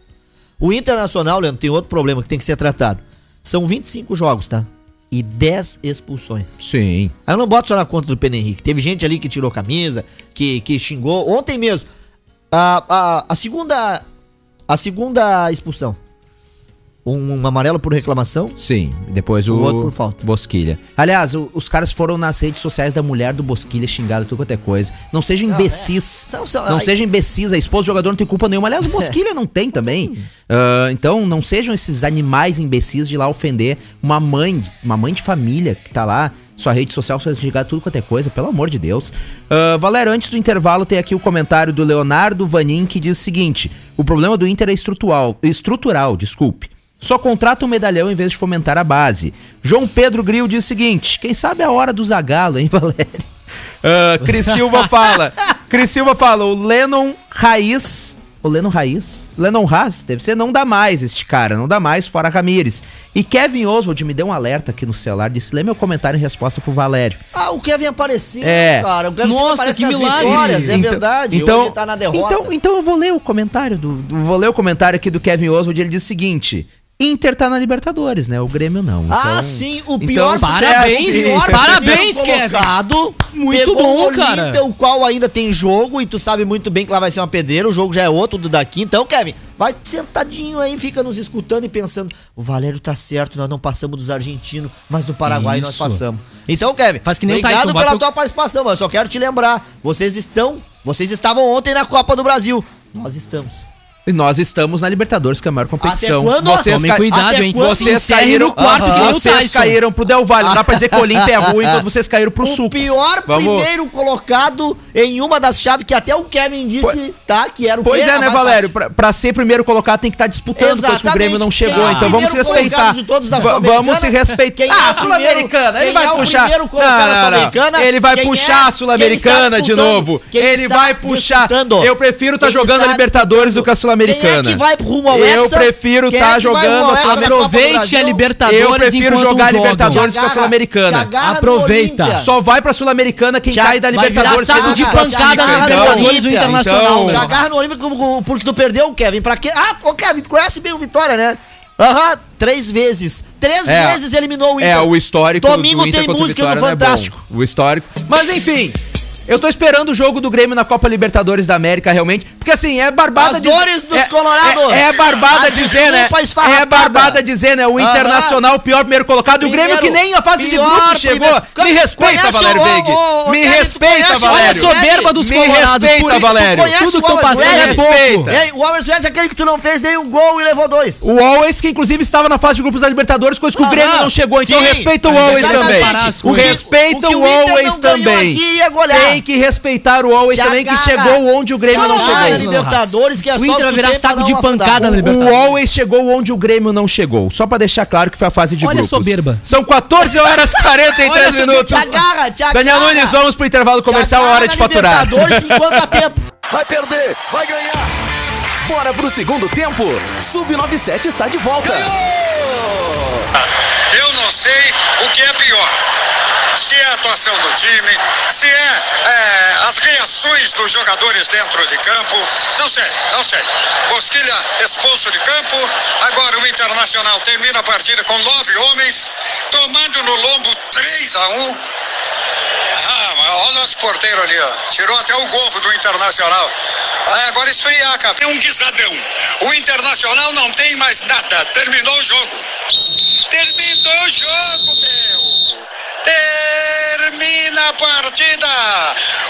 S3: O Internacional, Leandro, tem outro problema que tem que ser tratado. São 25 jogos, tá? E 10 expulsões.
S5: Sim.
S3: Aí eu não boto só na conta do Pedro Henrique. Teve gente ali que tirou camisa, que, que xingou. Ontem mesmo, a, a, a segunda. A segunda expulsão. Um, um amarelo por reclamação.
S5: Sim. Depois o,
S3: O outro por falta.
S5: Bosquilha. Aliás, o- os caras foram nas redes sociais da mulher do Bosquilha xingado tudo quanto é coisa. Não seja
S3: Não,
S5: imbecis.
S3: é. São- são-
S5: não
S3: ai-
S5: seja imbecis. A esposa do jogador não tem culpa nenhuma. Aliás, o Bosquilha não tem também. Ah, então, não sejam esses animais imbecis de lá ofender uma mãe, uma mãe de família que tá lá. Sua rede social foi xingada tudo quanto é coisa, pelo amor de Deus. Ah, Valério, antes do intervalo, tem aqui o comentário do Leonardo Vanin que diz o seguinte: o problema do Inter é estrutural, estrutural, desculpe. Só contrata um medalhão em vez de fomentar a base. João Pedro Gril diz o seguinte: quem sabe é a hora do Zagalo, hein, Valério? Ah, Cris Silva fala. Cris Silva fala: o Lennon Raiz. O Lennon Raiz? Lennon Haas? Deve ser não dá mais este cara, não dá mais, fora Ramires. E Kevin Oswald me deu um alerta aqui no celular, disse: lê meu comentário em resposta pro Valério.
S3: Ah, o Kevin apareceu,
S5: É.
S3: cara. O Kevin
S2: Nossa,
S3: aparece
S2: que milagre.
S3: vitórias, é
S5: Então-
S3: verdade.
S5: Então,
S3: Hoje tá na derrota.
S5: Então, então eu vou ler o comentário do, do- vou ler o comentário aqui do Kevin Oswald, ele diz o seguinte: Inter tá na Libertadores, né? O Grêmio não.
S3: ah,
S5: Então-
S3: sim, o
S5: então,
S3: pior
S5: é
S2: Parabéns,
S5: assim-
S3: pior
S2: parabéns,
S3: primeiro
S2: Kevin.
S3: colocado,
S2: Muito
S3: pegou
S2: bom,
S3: o Olímpia,
S2: cara.
S3: o qual ainda tem jogo e tu sabe muito bem que lá vai ser uma pedreira, o jogo já é outro do daqui. Então, Kevin, vai sentadinho aí, fica nos escutando e pensando, o Valério tá certo, nós não passamos dos argentinos, mas do Paraguai nós
S2: Isso.
S3: passamos. Então, Kevin,
S2: Faz que nem o
S3: obrigado
S2: Tyson,
S3: pela
S2: pro-
S3: tua participação, mas eu só quero te lembrar, vocês estão, vocês estavam ontem na Copa do Brasil. Nós estamos.
S5: E nós estamos na Libertadores, que é a maior competição.
S3: quando?
S5: Vocês
S2: Tomem cuidado,
S3: até
S2: hein?
S3: quando-
S5: Vocês caíram
S2: no quarto que nem o
S5: Vocês
S2: Tyson.
S5: caíram pro Del Valle. Não dá pra dizer que o Olímpia é ruim quando vocês caíram pro
S3: o
S5: Sul.
S3: pior
S5: Vamos-
S3: primeiro colocado em uma das chaves que até o Kevin disse, tá? Que era o
S5: Pois
S3: que
S5: é, né, Valério? Pra, pra ser primeiro colocado tem que estar disputando, pois que o Grêmio não chegou.
S3: É o
S5: então vamos se respeitar.
S3: Sul-Americana?
S5: vamos se respeitar.
S3: Quem é
S5: ah,
S3: o primeiro-
S5: Sul-Americana. Ele vai
S3: é o
S5: puxar.
S3: colocado da Sul-Americana?
S5: Ele vai
S3: Quem
S5: puxar
S3: é?
S5: a Sul-Americana de novo. Ele vai puxar. Eu prefiro estar
S3: Quem
S5: jogando a Libertadores do que a
S3: disputando?
S5: Sul-Americana.
S3: Quem é que vai rumo ao
S5: Eu
S3: Hexa?
S5: prefiro
S3: Quem
S5: estar
S3: é que vai
S5: jogando
S3: rumo ao
S5: a
S3: Hexa do
S2: Aproveite a Libertadores
S5: Eu prefiro
S2: enquanto
S5: jogar a
S2: jogam.
S5: Libertadores que a Sul-Americana.
S2: Aproveita.
S5: Só vai pra Sul-Americana quem
S3: Já
S5: cai da
S2: Vai virar
S5: Libertadores.
S2: saco de
S5: não
S3: pancada
S2: pancada
S3: na
S2: na
S3: Libertadores,
S2: Libertadores do
S3: Olímpia.
S2: Internacional.
S5: Então-
S3: Te agarra no Olímpico porque tu perdeu, Kevin. Pra quê? Ah, ô Kevin, tu conhece bem o Vitória, né? Aham, três vezes. Três
S5: É.
S3: vezes eliminou o Inter.
S5: É, o histórico
S3: Domingo
S5: do Inter
S3: tem
S5: contra o
S3: música
S5: Vitória
S3: no
S5: não é bom.
S3: Fantástico.
S5: O histórico. Mas enfim, Eu tô esperando o jogo do Grêmio na Copa Libertadores da América, realmente. Porque assim, é barbada
S3: As dores dos
S5: é,
S3: colorados.
S5: É, é barbada
S3: A
S5: dizer, né? É barbada dizer, né? O
S3: Aham.
S5: Internacional, o pior primeiro colocado. e o Grêmio que
S3: Primeiro,
S5: nem a fase de grupo chegou.
S3: primeiro.
S5: Me respeita,
S3: Conhece
S5: Valério
S3: o
S5: Me
S3: Kevin,
S5: respeita,
S3: conhece o
S2: Olha a
S5: Valério.
S3: Alves
S2: soberba dos
S5: Me
S2: colorados.
S5: respeita,
S2: por-
S5: Valério.
S2: Tudo que estão
S3: Alves
S2: passando é pouco.
S5: Respeita.
S3: O Alves Red é aquele que tu não fez nenhum gol e levou dois.
S5: O Always, que inclusive estava na fase de grupos da Libertadores, coisa que o
S3: Aham.
S5: Grêmio não chegou. Então respeita o Always também. Respeita
S3: O
S5: Always
S3: não ganhou
S5: também.
S3: aqui é golear.
S5: Tem que respeitar o Always também, que chegou onde o Grêmio não chegou.
S3: Libertadores, que é
S2: O Inter vai virar saco de pancada na
S5: O
S2: Libertadores.
S5: Always chegou onde o Grêmio não chegou. Só pra deixar claro que foi a fase de
S2: Olha a
S5: grupos.
S2: soberba.
S5: São 14 horas e 43
S2: Olha a soberba.
S5: minutos.
S3: Te agarra, te agarra.
S5: Daniel Nunes, vamos pro intervalo comercial, hora de faturar.
S3: Libertadores enquanto há tempo.
S1: Vai perder, vai ganhar. Bora pro segundo tempo. Sub-97 está de volta.
S6: Eu não sei o que é pior. Se é a atuação do time, se é, é, as reações dos jogadores dentro de campo. Não sei, não sei. Bosquilha expulso de campo. Agora o Internacional termina a partida com nove homens, tomando no lombo 3 a 1 ah, olha o nosso porteiro ali, ó. Tirou até o gorro do Internacional. Ah, agora esfriar, cara. Um guisadão. O Internacional não tem mais nada. Terminou o jogo. Terminou o jogo, meu. Termina a partida.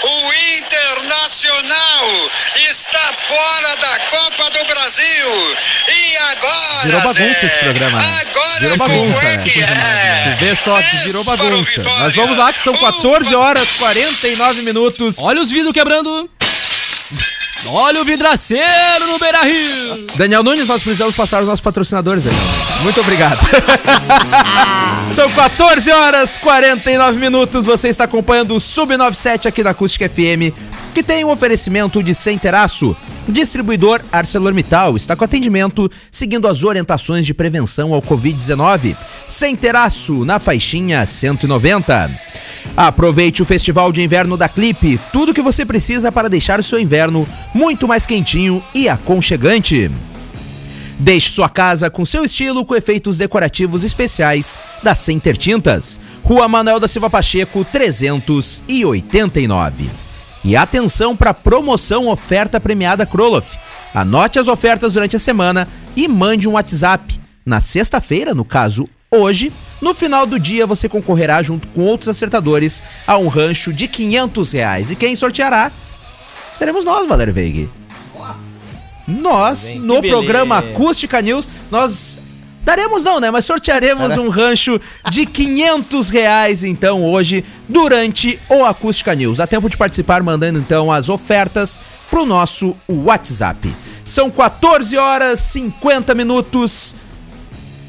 S6: O Internacional está fora da Copa do Brasil. E agora.
S5: Virou bagunça
S6: Zé?
S5: esse programa, né?
S6: Agora
S5: Virou bagunça,
S6: é
S5: né?
S6: que é?
S5: Tu vê só que virou bagunça. Mas vamos lá, que são
S6: Um
S5: 14 horas 49 minutos.
S2: Olha os vidros quebrando. Olha o vidraceiro no Beira Rio.
S5: Daniel Nunes, nós precisamos passar os nossos patrocinadores, Daniel. Muito obrigado. São 14 horas 49 minutos. Você está acompanhando o Sub97 aqui na Acústica FM, que tem um oferecimento de Sem Teraço. Distribuidor ArcelorMittal está com atendimento seguindo as orientações de prevenção ao Covid-19. Sem na faixinha 190. Aproveite o Festival de Inverno da Clipe, tudo que você precisa para deixar o seu inverno muito mais quentinho e aconchegante. Deixe sua casa com seu estilo com efeitos decorativos especiais da Center Tintas. Rua Manuel da Silva Pacheco, 389. E atenção para promoção oferta premiada Kroloff. Anote as ofertas durante a semana e mande um WhatsApp. Na sexta-feira, no caso, hoje, no final do dia você concorrerá junto com outros acertadores a um rancho de 500 reais. E quem sorteará seremos nós, Valério Veig. Nós, no
S3: beleza.
S5: programa Acústica News, nós daremos não, né? Mas sortearemos um rancho de 500 reais, então, hoje, durante o Acústica News. Dá tempo de participar mandando, então, as ofertas pro nosso WhatsApp. São 14 horas 50 minutos.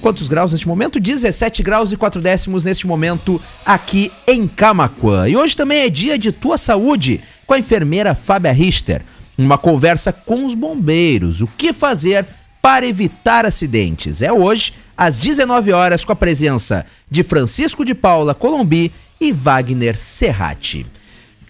S5: Quantos graus neste momento? 17 graus e 4 décimos neste momento aqui em Camaquã. E hoje também é dia de Tua Saúde com a enfermeira Fábia Richter. Uma conversa com os bombeiros. O que fazer para evitar acidentes? É hoje, às 19 horas, com a presença de Francisco de Paula Colombi e Wagner Serrati.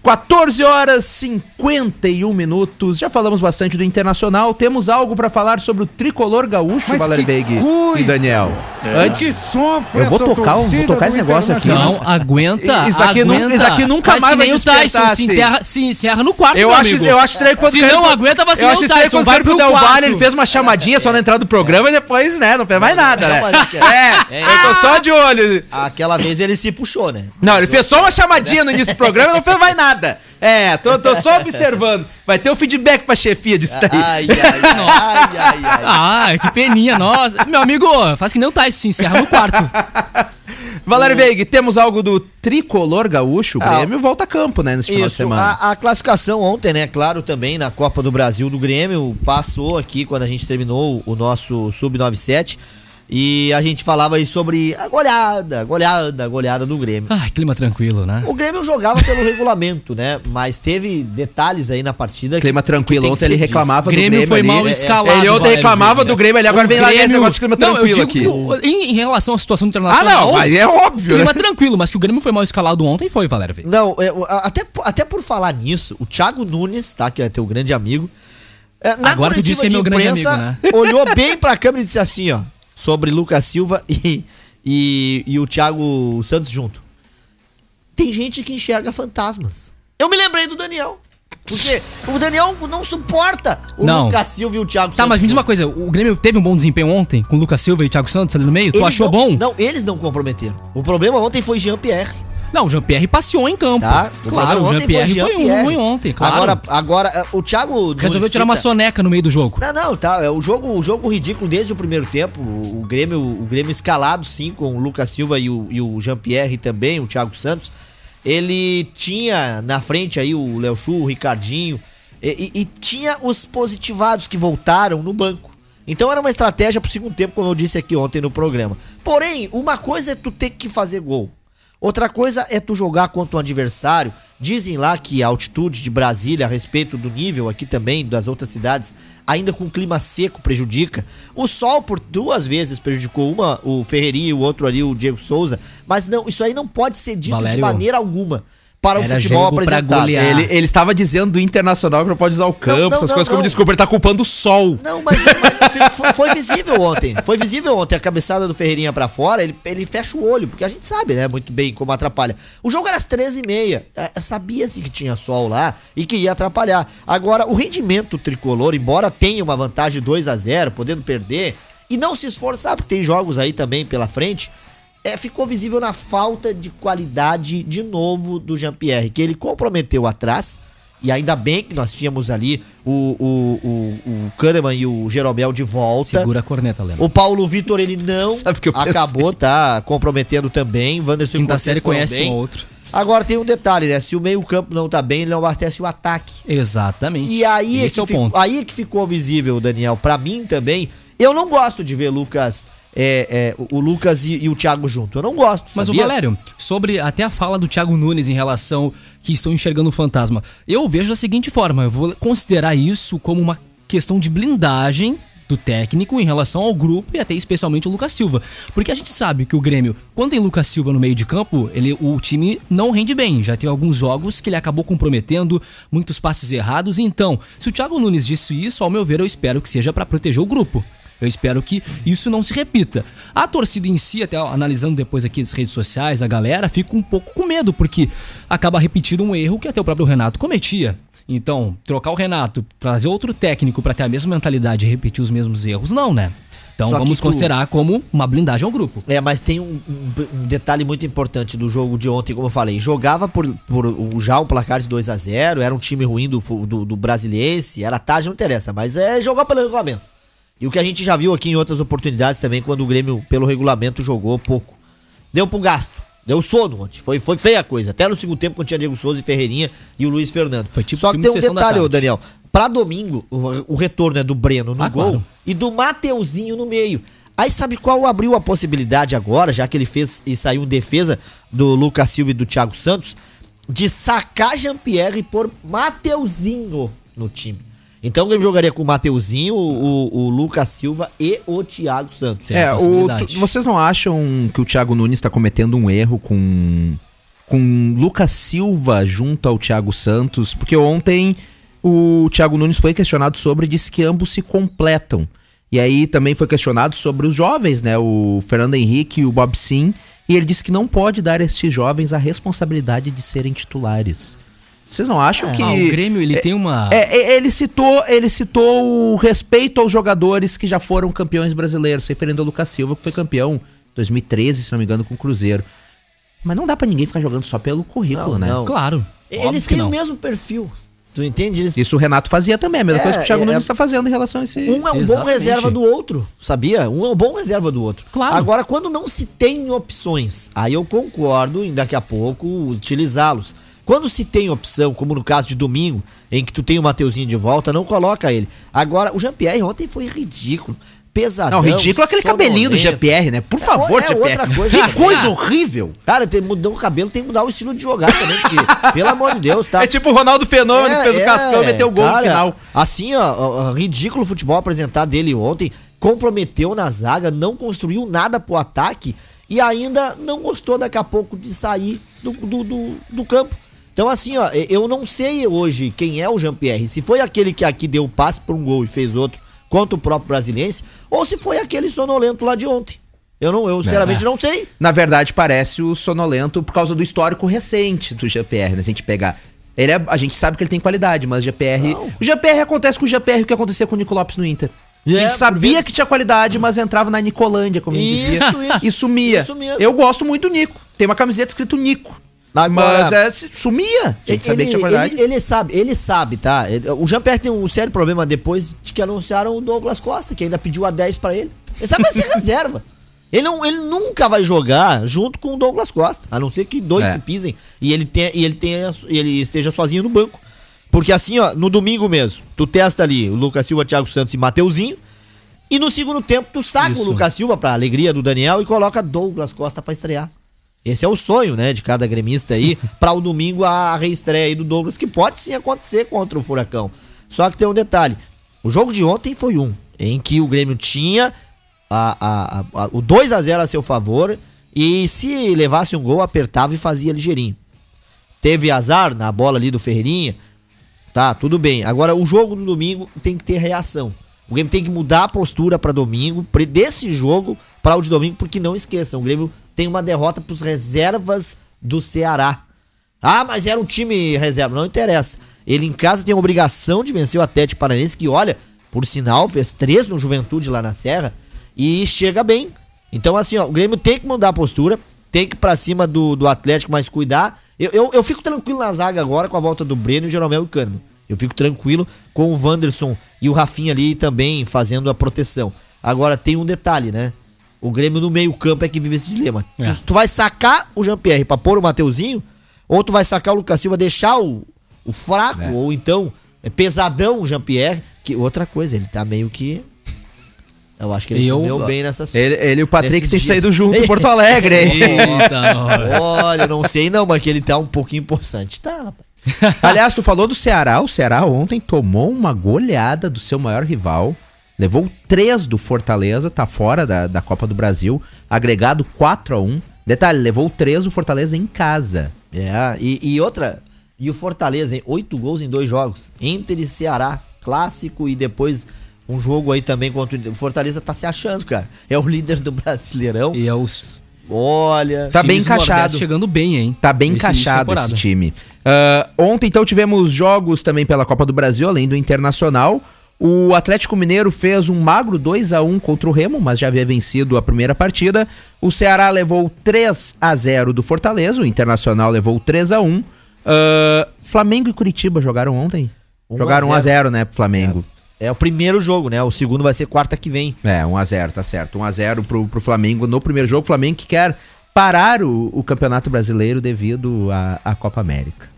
S5: 14 horas 51 minutos. Já falamos bastante do Internacional. Temos algo para falar sobre o tricolor gaúcho,
S4: Mas
S5: Veig e! Daniel. Antes,
S4: Que sofre
S5: Eu vou tocar, vou tocar esse negócio aqui.
S2: Não, aguenta.
S5: Isso aqui nu-
S2: aguenta.
S5: isso aqui nunca mais vai
S2: nem o Tyson,
S5: despertar,
S2: se
S5: assim.
S2: enterra, se encerra no quarto,
S5: eu
S2: meu
S5: acho,
S2: amigo.
S5: eu acho estranho quando
S2: Se não aguenta,
S5: Eu
S2: nem
S5: acho
S2: o Tyson,
S5: quando
S2: vai
S5: pro
S2: quarto.
S5: Valle, ele fez uma chamadinha só na entrada do programa e depois, né, não fez mais nada, né?
S3: Não, é que-
S5: É, eu tô só de olho.
S3: Aquela vez ele se puxou, né?
S5: Não, ele fez só uma chamadinha no início do programa e não fez mais nada. É, tô, tô só observando. Vai ter o feedback pra chefia disso daí.
S3: Ai, ai, ai, ai, ai, ai.
S2: Ah, que peninha, nossa. Meu amigo, faz que nem o Tyson, se encerra no quarto.
S5: Valério Veig, temos algo do tricolor gaúcho? O
S3: Ah,
S5: Grêmio volta a campo, né, nesse final de
S3: Isso,
S5: semana.
S3: a, a classificação ontem, né? Claro, também na Copa do Brasil do Grêmio passou aqui quando a gente terminou o nosso Sub-97 e a gente falava aí sobre a goleada, a goleada, a goleada do Grêmio.
S2: Ai, clima tranquilo, né?
S3: O Grêmio jogava pelo regulamento, né? Mas teve detalhes aí na partida.
S5: Clima tranquilo.
S3: que tem que
S5: Ontem ele reclamava
S2: O Grêmio
S5: do Grêmio
S2: foi
S5: ali.
S2: mal
S3: é-
S2: escalado.
S5: Ele ontem reclamava do Grêmio, ele agora
S2: O
S5: vem lá nesse negócio de clima
S2: Não, eu
S5: tranquilo
S2: digo
S5: aqui.
S2: que o- em, em relação à situação
S5: Ah,
S2: internacional.
S5: não, mas é óbvio, né?
S2: Clima tranquilo, mas que o Grêmio foi mal escalado ontem foi, Valério Veiga.
S3: Não, é, o- até, até por falar nisso, o Thiago Nunes, tá? Que é teu grande amigo. é, na
S2: Agora tu disse que é meu grande amigo, né?
S3: Olhou bem pra câmera e disse assim, ó. Sobre Lucas Silva e, e, e o Thiago Santos junto. Tem gente que enxerga fantasmas. Eu me lembrei do Daniel. Porque o Daniel não suporta o
S2: Não.
S3: Lucas Silva e o Thiago
S2: Tá, mas me diz uma coisa, o Grêmio teve um bom desempenho ontem com o Lucas Silva e o Thiago Santos ali no meio? tu
S3: Eles
S2: achou
S3: não-
S2: bom?
S3: Não, eles não comprometeram. O problema ontem foi Jean-Pierre.
S2: Não, o Jean-Pierre passeou em campo.
S3: Tá? O
S2: Claro, o Jean-Pierre foi, um
S3: Jean-Pierre.
S2: ruim ontem, claro.
S3: Agora, agora eh, o Thiago.
S2: Resolveu tirar uma soneca no meio do jogo.
S3: Não, não, tá. É o jogo, o jogo ridículo desde o primeiro tempo. O, o Grêmio, o Grêmio escalado, sim, com o Lucas Silva e o, e o Jean-Pierre também, o Thiago Santos. Ele tinha na frente aí o Léo Chu, o Ricardinho. E, e- e tinha os positivados que voltaram no banco. Então era uma estratégia pro segundo tempo, como eu disse aqui ontem no programa. Porém, uma coisa é tu ter que fazer gol. Outra coisa é tu jogar contra um adversário. Dizem lá que a altitude de Brasília, a respeito do nível aqui também, das outras cidades, ainda com clima seco prejudica. O sol por duas vezes prejudicou uma, o Ferreirinha e o outro ali, o Diego Souza. Mas não, isso aí não pode ser dito de
S2: Valério,
S3: maneira alguma para o
S2: era
S3: futebol
S2: jogo pra
S3: apresentado.
S2: golear.
S5: Ele, ele estava dizendo do Internacional que não pode usar o campo,
S3: não,
S5: essas
S3: não,
S5: coisas como
S3: não.
S5: desculpa, ele tá culpando o sol.
S3: Não, mas, mas foi, foi visível ontem. Foi visível ontem a cabeçada do Ferreirinha pra fora. Ele, ele fecha o olho, porque a gente sabe, né, muito bem como atrapalha. O jogo era às 13h30. É, Sabia-se que tinha sol lá e que ia atrapalhar. Agora, o rendimento tricolor, embora tenha uma vantagem 2 a 0 podendo perder, e não se esforçar, porque tem jogos aí também pela frente. É, ficou visível na falta de qualidade de novo do Jean-Pierre, que ele comprometeu atrás. E ainda bem que nós tínhamos ali o, o, o, o Kahneman e o Jeromel de volta.
S2: Segura a corneta, Leno.
S3: O Paulo Vitor, ele não acabou, tá? Comprometendo também. Wanderson
S2: Quinta série conhece um ou outro.
S3: Agora tem um detalhe, né? Se o meio-campo não tá bem, ele não abastece o ataque.
S2: Exatamente.
S3: E aí é,
S2: Esse
S3: que
S2: é o ponto.
S3: aí é que ficou visível, Daniel, pra mim também. Eu não gosto de ver Lucas, é, é, o o Lucas e, e o Thiago junto. Eu não gosto.
S2: Mas o
S3: sabia?
S2: Valério, sobre até a fala do Thiago Nunes em relação que estão enxergando o fantasma, eu vejo da seguinte forma, eu vou considerar isso como uma questão de blindagem do técnico em relação ao grupo e até especialmente o Lucas Silva. Porque a gente sabe que o Grêmio, quando tem Lucas Silva no meio de campo, ele, o time não rende bem. Já teve alguns jogos que ele acabou comprometendo, muitos passes errados. Então, se o Thiago Nunes disse isso, ao meu ver, eu espero que seja para proteger o grupo. Eu espero que isso não se repita. A torcida em si, até analisando depois aqui as redes sociais, a galera fica um pouco com medo, porque acaba repetindo um erro que até o próprio Renato cometia. Então, trocar o Renato, trazer outro técnico para ter a mesma mentalidade e repetir os mesmos erros, não, né? Então
S3: Só
S2: vamos
S3: tu-
S2: considerar como uma blindagem ao grupo.
S3: É, mas tem um, um- um detalhe muito importante do jogo de ontem, como eu falei. Jogava por, por o- já um placar de 2 a 0 era um time ruim do, do, do Brasiliense, era tarde, não interessa, mas é jogar pelo regulamento. E o que a gente já viu aqui em outras oportunidades também, quando o Grêmio, pelo regulamento, jogou pouco. Deu pro gasto. Deu sono ontem. Foi, foi feia a coisa. Até no segundo tempo, quando tinha Diego Souza e Ferreirinha e o Luiz Fernando.
S2: Foi tipo
S3: Só que tem um detalhe, ô. Daniel. Pra domingo, o, o retorno é do Breno no
S2: Ah,
S3: gol
S2: claro.
S3: e do Mateuzinho no meio. Aí sabe qual abriu a possibilidade agora, já que ele fez e saiu em defesa do Lucas Silva e do Thiago Santos, de sacar Jean-Pierre e pôr Mateuzinho no time. Então ele jogaria com o Mateuzinho, o, o, o Lucas Silva e o Thiago Santos.
S2: A
S5: É, o, tu- vocês não acham que o Thiago Nunes está cometendo um erro com com Lucas Silva junto ao Thiago Santos? Porque ontem o Thiago Nunes foi questionado sobre e disse que ambos se completam. E aí também foi questionado sobre os jovens, né? O Fernando Henrique e o Bob Sim. E ele disse que não pode dar a estes jovens a responsabilidade de serem titulares. Vocês não acham que
S2: Ah, o Grêmio, ele tem uma...
S5: é, é, ele citou, ele citou o respeito aos jogadores que já foram campeões brasileiros, referindo ao Lucas Silva, que foi campeão em 2013, se não me engano, com o Cruzeiro. Mas não dá pra ninguém ficar jogando só pelo currículo,
S3: Não,
S5: né?
S3: não.
S2: Claro.
S3: Eles têm o mesmo perfil. Tu entende? Eles,
S5: Isso o Renato fazia também, a mesma
S3: É,
S5: coisa que o Thiago
S3: é,
S5: Nunes
S3: é-
S5: está fazendo em relação a esse.
S3: Um é um bom
S2: Exatamente.
S3: reserva do outro, sabia? Um é um bom reserva do outro.
S2: Claro.
S3: Agora, quando não se tem opções, aí eu concordo em daqui a pouco utilizá-los. Quando se tem opção, como no caso de domingo, em que tu tem o Mateuzinho de volta, não coloca ele. Agora, o Jean-Pierre ontem foi ridículo. Pesadão.
S5: Não, ridículo é aquele cabelinho do. Jean-Pierre, né? Por
S3: É,
S5: favor,
S3: é outra coisa.
S5: Que coisa horrível.
S3: Cara, tem mudar o cabelo, tem que mudar o estilo de jogar também, porque, pelo amor de Deus, tá?
S5: É tipo o Ronaldo Fenômeno que fez o Cascão e meteu o gol no
S3: cara,
S5: final.
S3: Assim, ó, ó, ó, ridículo o futebol apresentado dele ontem. Comprometeu na zaga, não construiu nada pro ataque e ainda não gostou daqui a pouco de sair do, do, do, do campo. Então, assim, ó, eu não sei hoje quem é o Jean-Pierre. Se foi aquele que aqui deu o passe pra um gol e fez outro contra o próprio Brasiliense, ou se foi aquele sonolento lá de ontem. Eu não, eu sinceramente não sei.
S5: Na verdade, parece o sonolento por causa do histórico recente do Jean-Pierre, né? Se a gente pegar. Ele é, a gente sabe que ele tem qualidade, mas GPR. O GPR acontece com o GPR o que acontecia com o Nico Lopes no Inter. a
S3: É,
S5: gente
S3: por
S5: sabia
S3: vezes-
S5: que tinha qualidade, mas entrava na Nicolândia, como ele dizia.
S3: Isso, isso.
S5: E sumia.
S3: Isso mesmo.
S5: Eu gosto muito do Nico. Tem uma camiseta escrito Nico.
S3: Agora-
S5: mas é, sumia. A gente sabia que tinha qualidade.
S3: ele, ele sabe, ele sabe, tá? Ele- O Jean-Pierre tem um sério problema depois de que anunciaram o Douglas Costa, que ainda pediu a 10 pra ele. Ele sabe vai ser reserva. Ele, não, ele nunca vai jogar junto com o Douglas Costa, a não ser que dois
S5: É.
S3: se pisem e ele, tenha, e ele, tenha, e ele esteja sozinho no banco. Porque assim, ó, no domingo mesmo, tu testa ali o Lucas Silva, Thiago Santos e Mateuzinho. E no segundo tempo, tu saca
S2: Isso.
S3: o Lucas Silva pra alegria do Daniel e coloca Douglas Costa pra estrear. Esse é o sonho, né, de cada gremista aí, pra o domingo a reestreia aí do Douglas, que pode sim acontecer contra o Furacão. Só que tem um detalhe: o jogo de ontem foi um, em que o Grêmio tinha a- a- a- o 2 a 0 a seu favor e se levasse um gol, apertava e fazia ligeirinho. Teve azar na bola ali do Ferreirinha, Tá, tudo bem. Agora, o jogo do domingo tem que ter reação. O Grêmio tem que mudar a postura pra domingo, desse jogo para o de domingo, porque não esqueçam, o Grêmio tem uma derrota pros reservas do Ceará. Ah, mas era um time reserva, não interessa. Ele em casa tem a obrigação de vencer o Atlético Paranaense, que olha, por sinal, fez três no Juventude lá na Serra e chega bem. Então, assim, ó, o Grêmio tem que mudar a postura, tem que ir pra cima do, do Atlético, mas cuidar. Eu, eu, eu fico tranquilo na zaga agora com a volta do Breno, o Jeromel e o Cano. Eu fico tranquilo com o Wanderson e o Rafinha ali também fazendo a proteção. Agora, tem um detalhe, né? O Grêmio no meio-campo é que vive esse dilema.
S2: É.
S3: Tu, tu vai sacar o Jean-Pierre pra pôr o Mateuzinho, ou tu vai sacar o Lucas Silva, deixar o, o fraco, ou então é pesadão o Jean-Pierre. Que outra coisa, ele tá meio que. Eu acho que ele
S2: Eu-
S3: comeu bem nessa
S5: Ele, ele e o Patrick têm
S3: dias.
S5: saído junto em Porto Alegre, hein?
S2: Eita.
S3: Olha, não sei não, mas que ele tá um pouquinho possante. Tá, rapaz.
S5: Aliás, tu falou do Ceará. O Ceará ontem tomou uma goleada do seu maior rival. Levou três do Fortaleza, tá fora da, da Copa do Brasil. Agregado 4 a 1 Detalhe, levou três do Fortaleza em casa.
S3: É, e, e outra, e o Fortaleza, hein? Oito gols em dois jogos. Inter e Ceará, clássico, e depois um jogo aí também contra o Fortaleza tá se achando, cara. É o líder do Brasileirão.
S2: E é os
S3: Olha.
S5: Tá bem encaixado.
S2: chegando bem, hein?
S5: Tá bem encaixado esse time. Ah, ontem, então, tivemos jogos também pela Copa do Brasil, além do Internacional. O Atlético Mineiro fez um magro 2 a 1 contra o Remo, mas já havia vencido a primeira partida. O Ceará levou 3 a 0 do Fortaleza, o Internacional levou 3 a 1 Ah, Flamengo e Curitiba jogaram ontem?
S3: 1 a
S5: jogaram 1 a 0 né, pro Flamengo.
S3: É o primeiro jogo, né? O segundo vai ser quarta que vem.
S5: É, 1x0, tá certo. 1x0 pro, pro Flamengo no primeiro jogo. O Flamengo que quer parar o, o Campeonato Brasileiro devido à à Copa América.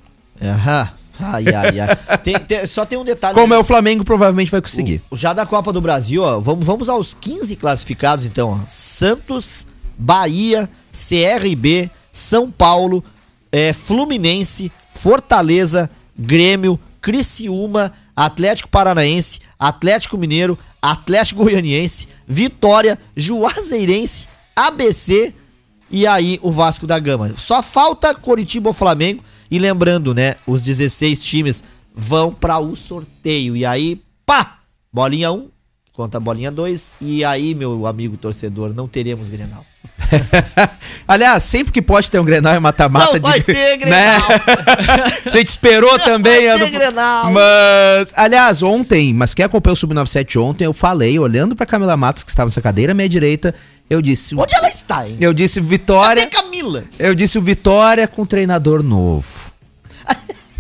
S3: Aham. Ai, ai, ai. Tem- tem- só tem um detalhe.
S5: Como é o Flamengo, provavelmente vai conseguir.
S3: O- Já da Copa do Brasil, ó, vamos, vamos aos 15 classificados então. Ó. Santos, Bahia, CRB, São Paulo, é, Fluminense, Fortaleza, Grêmio, Criciúma, Atlético Paranaense, Atlético Mineiro, Atlético Goianiense, Vitória, Juazeirense, ABC e aí o Vasco da Gama. Só falta Coritiba ou Flamengo. E lembrando, né, os 16 times vão para o sorteio. E aí, pá! Bolinha 1 contra bolinha 2. E aí, meu amigo torcedor, não teremos Grenal.
S5: Aliás, sempre que pode ter um Grenal e mata-mata
S3: Não vai ter
S5: né?
S3: Grenal.
S5: A gente esperou
S3: Não
S5: também.
S3: vai ter
S5: ano-
S3: Grenal.
S5: Mas, aliás, ontem, mas quem acompanhou o Sub-97 ontem, eu falei, olhando pra Camila Matos, que estava nessa cadeira à minha direita, eu disse...
S3: Onde ela está, hein?
S5: Eu disse
S3: Cadê
S5: Vitória...
S3: Camila?
S5: Eu disse o Vitória com treinador novo.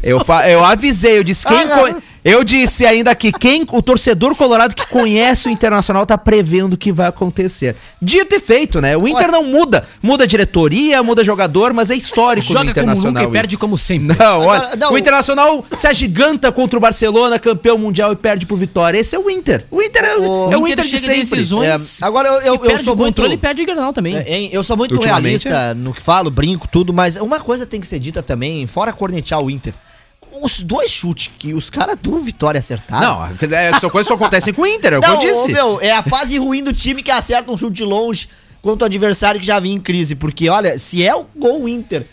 S5: Eu, fa- eu avisei, eu disse quem
S3: Ah,
S5: co- eu disse ainda que quem o torcedor colorado que conhece o Internacional tá prevendo o que vai acontecer. Dito e feito, né? O Inter não muda, muda diretoria, muda jogador, mas é histórico no
S2: Joga como
S5: Internacional.
S2: nunca e perde como sempre.
S5: Não, olha,
S3: Agora, não,
S5: o Internacional se agiganta contra o Barcelona, campeão mundial e perde pro Vitória. Esse é o Inter. O Inter é,
S3: O
S5: é o
S2: Inter
S5: Inter de sempre.
S2: decisões.
S3: É, agora eu, eu,
S2: e
S3: eu sou muito.
S2: controle e perde o Granal também.
S3: É, eu sou muito realista no que falo, brinco, tudo, mas uma coisa tem que ser dita também, fora cornetear o Inter. Os dois chutes que os caras do Vitória acertaram.
S5: Não, é, essas coisas só acontecem com o Inter, é o que eu disse.
S3: meu, é a fase ruim do time que acerta um chute longe contra o adversário que já vinha em crise. Porque, olha, se é o gol Inter,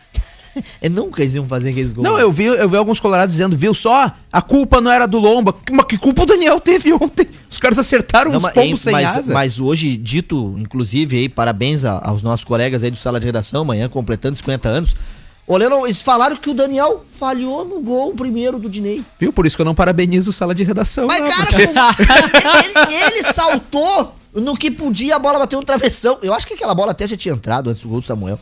S3: é nunca eles iam fazer aqueles gols.
S5: Não, eu vi, eu vi alguns colorados dizendo, viu só, a culpa não era do Lomba. Mas que culpa o Daniel teve ontem? Os caras acertaram
S3: Não,
S5: uns
S3: mas,
S5: pombos sem
S3: mas,
S5: asa.
S3: mas hoje, dito, inclusive, aí, parabéns a- aos nossos colegas aí do Sala de Redação, amanhã completando 50 anos. Leno, eles falaram que o Daniel falhou no gol primeiro do Dinei.
S5: Viu? Por isso que eu não parabenizo sala de redação.
S3: Mas,
S5: não,
S3: cara,
S5: porque-
S3: ele, ele saltou no que podia, a bola bateu no travessão. Eu acho que aquela bola até já tinha entrado antes do gol do Samuel.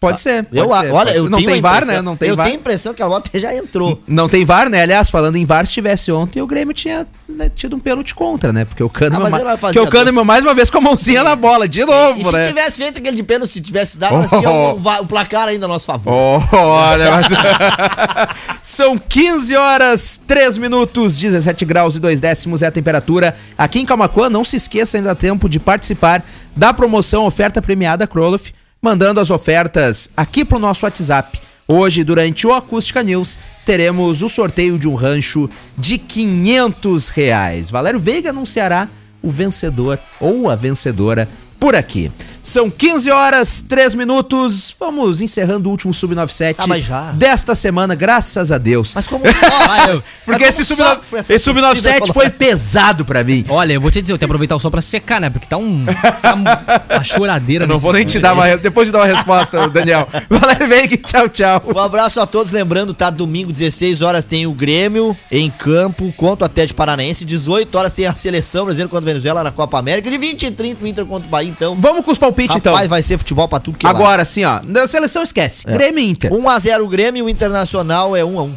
S5: Pode ser. Pode
S3: eu,
S5: ser,
S3: olha, eu
S5: não
S3: tenho
S5: tem VAR, né? Não tem
S3: eu
S5: VAR.
S3: tenho a impressão que a até já entrou.
S5: Não tem VAR, né? Aliás, falando em VAR, se tivesse ontem, o Grêmio tinha né, tido um pênalti contra, né? Porque o Kahneman,
S3: Ah, mas
S5: ma-
S3: ele vai fazer
S5: que o Kahneman mais uma vez com a mãozinha na bola, de
S3: E
S5: novo,
S3: se
S5: né?
S3: tivesse feito aquele de pênalti, se tivesse dado,
S5: Oh.
S3: tínhamos o, va- o placar ainda a nosso favor.
S5: Olha, mas... São 15 horas, 3 minutos, 17 graus e 2 décimos é a temperatura. Aqui em Camacuã, não se esqueça, ainda dá tempo de participar da promoção Oferta Premiada Kroloff, mandando as ofertas aqui pro nosso WhatsApp. Hoje, durante o Acústica News, teremos o sorteio de um rancho de 500 reais. Valério Veiga anunciará o vencedor ou a vencedora por aqui. São 15 horas, 3 minutos. Vamos encerrando o último Sub-97
S3: Ah, mas já?
S5: desta semana, graças a Deus.
S3: Mas como
S5: Porque
S3: mas
S5: esse
S3: como
S5: esse Sub-97
S3: torcida
S5: foi pesado pra mim.
S2: Olha, eu vou te dizer, eu tenho que aproveitar o sol pra secar, né? Porque tá um. Tá um- uma choradeira
S5: Eu não vou nem te dar uma, depois de dar uma resposta, Daniel. Valério Veiga, tchau, tchau.
S3: Um abraço a todos, lembrando, tá? Domingo, 16 horas, tem o Grêmio em campo contra o Atlético Paranaense. 18 horas tem a seleção brasileira contra a Venezuela na Copa América. De 20 e 30 o Inter contra o Bahia, então.
S5: Vamos com os palpites, então.
S3: Rapaz, vai ser futebol pra tudo que é
S5: Agora, assim, ó. Da seleção esquece. Grêmio e Inter.
S3: 1x0 o Grêmio, o Internacional é 1x1.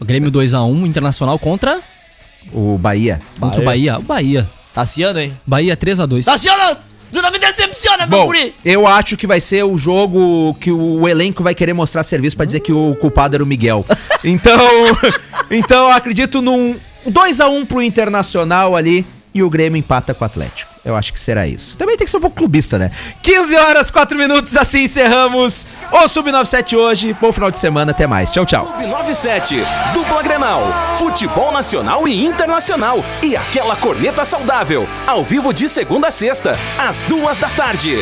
S2: O Grêmio 2x1, Internacional contra.
S5: O Bahia.
S2: Contra o Bahia. O Bahia.
S3: Tassiano, hein?
S2: Bahia 3x2.
S3: Tassiano! Tu não me decepciona, meu
S5: Bom,
S3: guri!
S5: eu acho que vai ser o jogo que o elenco vai querer mostrar serviço pra dizer que o culpado era o Miguel. Então, então eu acredito num 2 a 1 pro Internacional ali e o Grêmio empata com o Atlético. Eu acho que será isso. Também tem que ser um pouco clubista, né? 15 horas, 4 minutos, assim encerramos o Sub-97 hoje. Bom final de semana, até mais. Tchau, tchau.
S1: Sub-97, dupla Grenal, futebol nacional e internacional e aquela corneta saudável, ao vivo de segunda a sexta, às duas da tarde.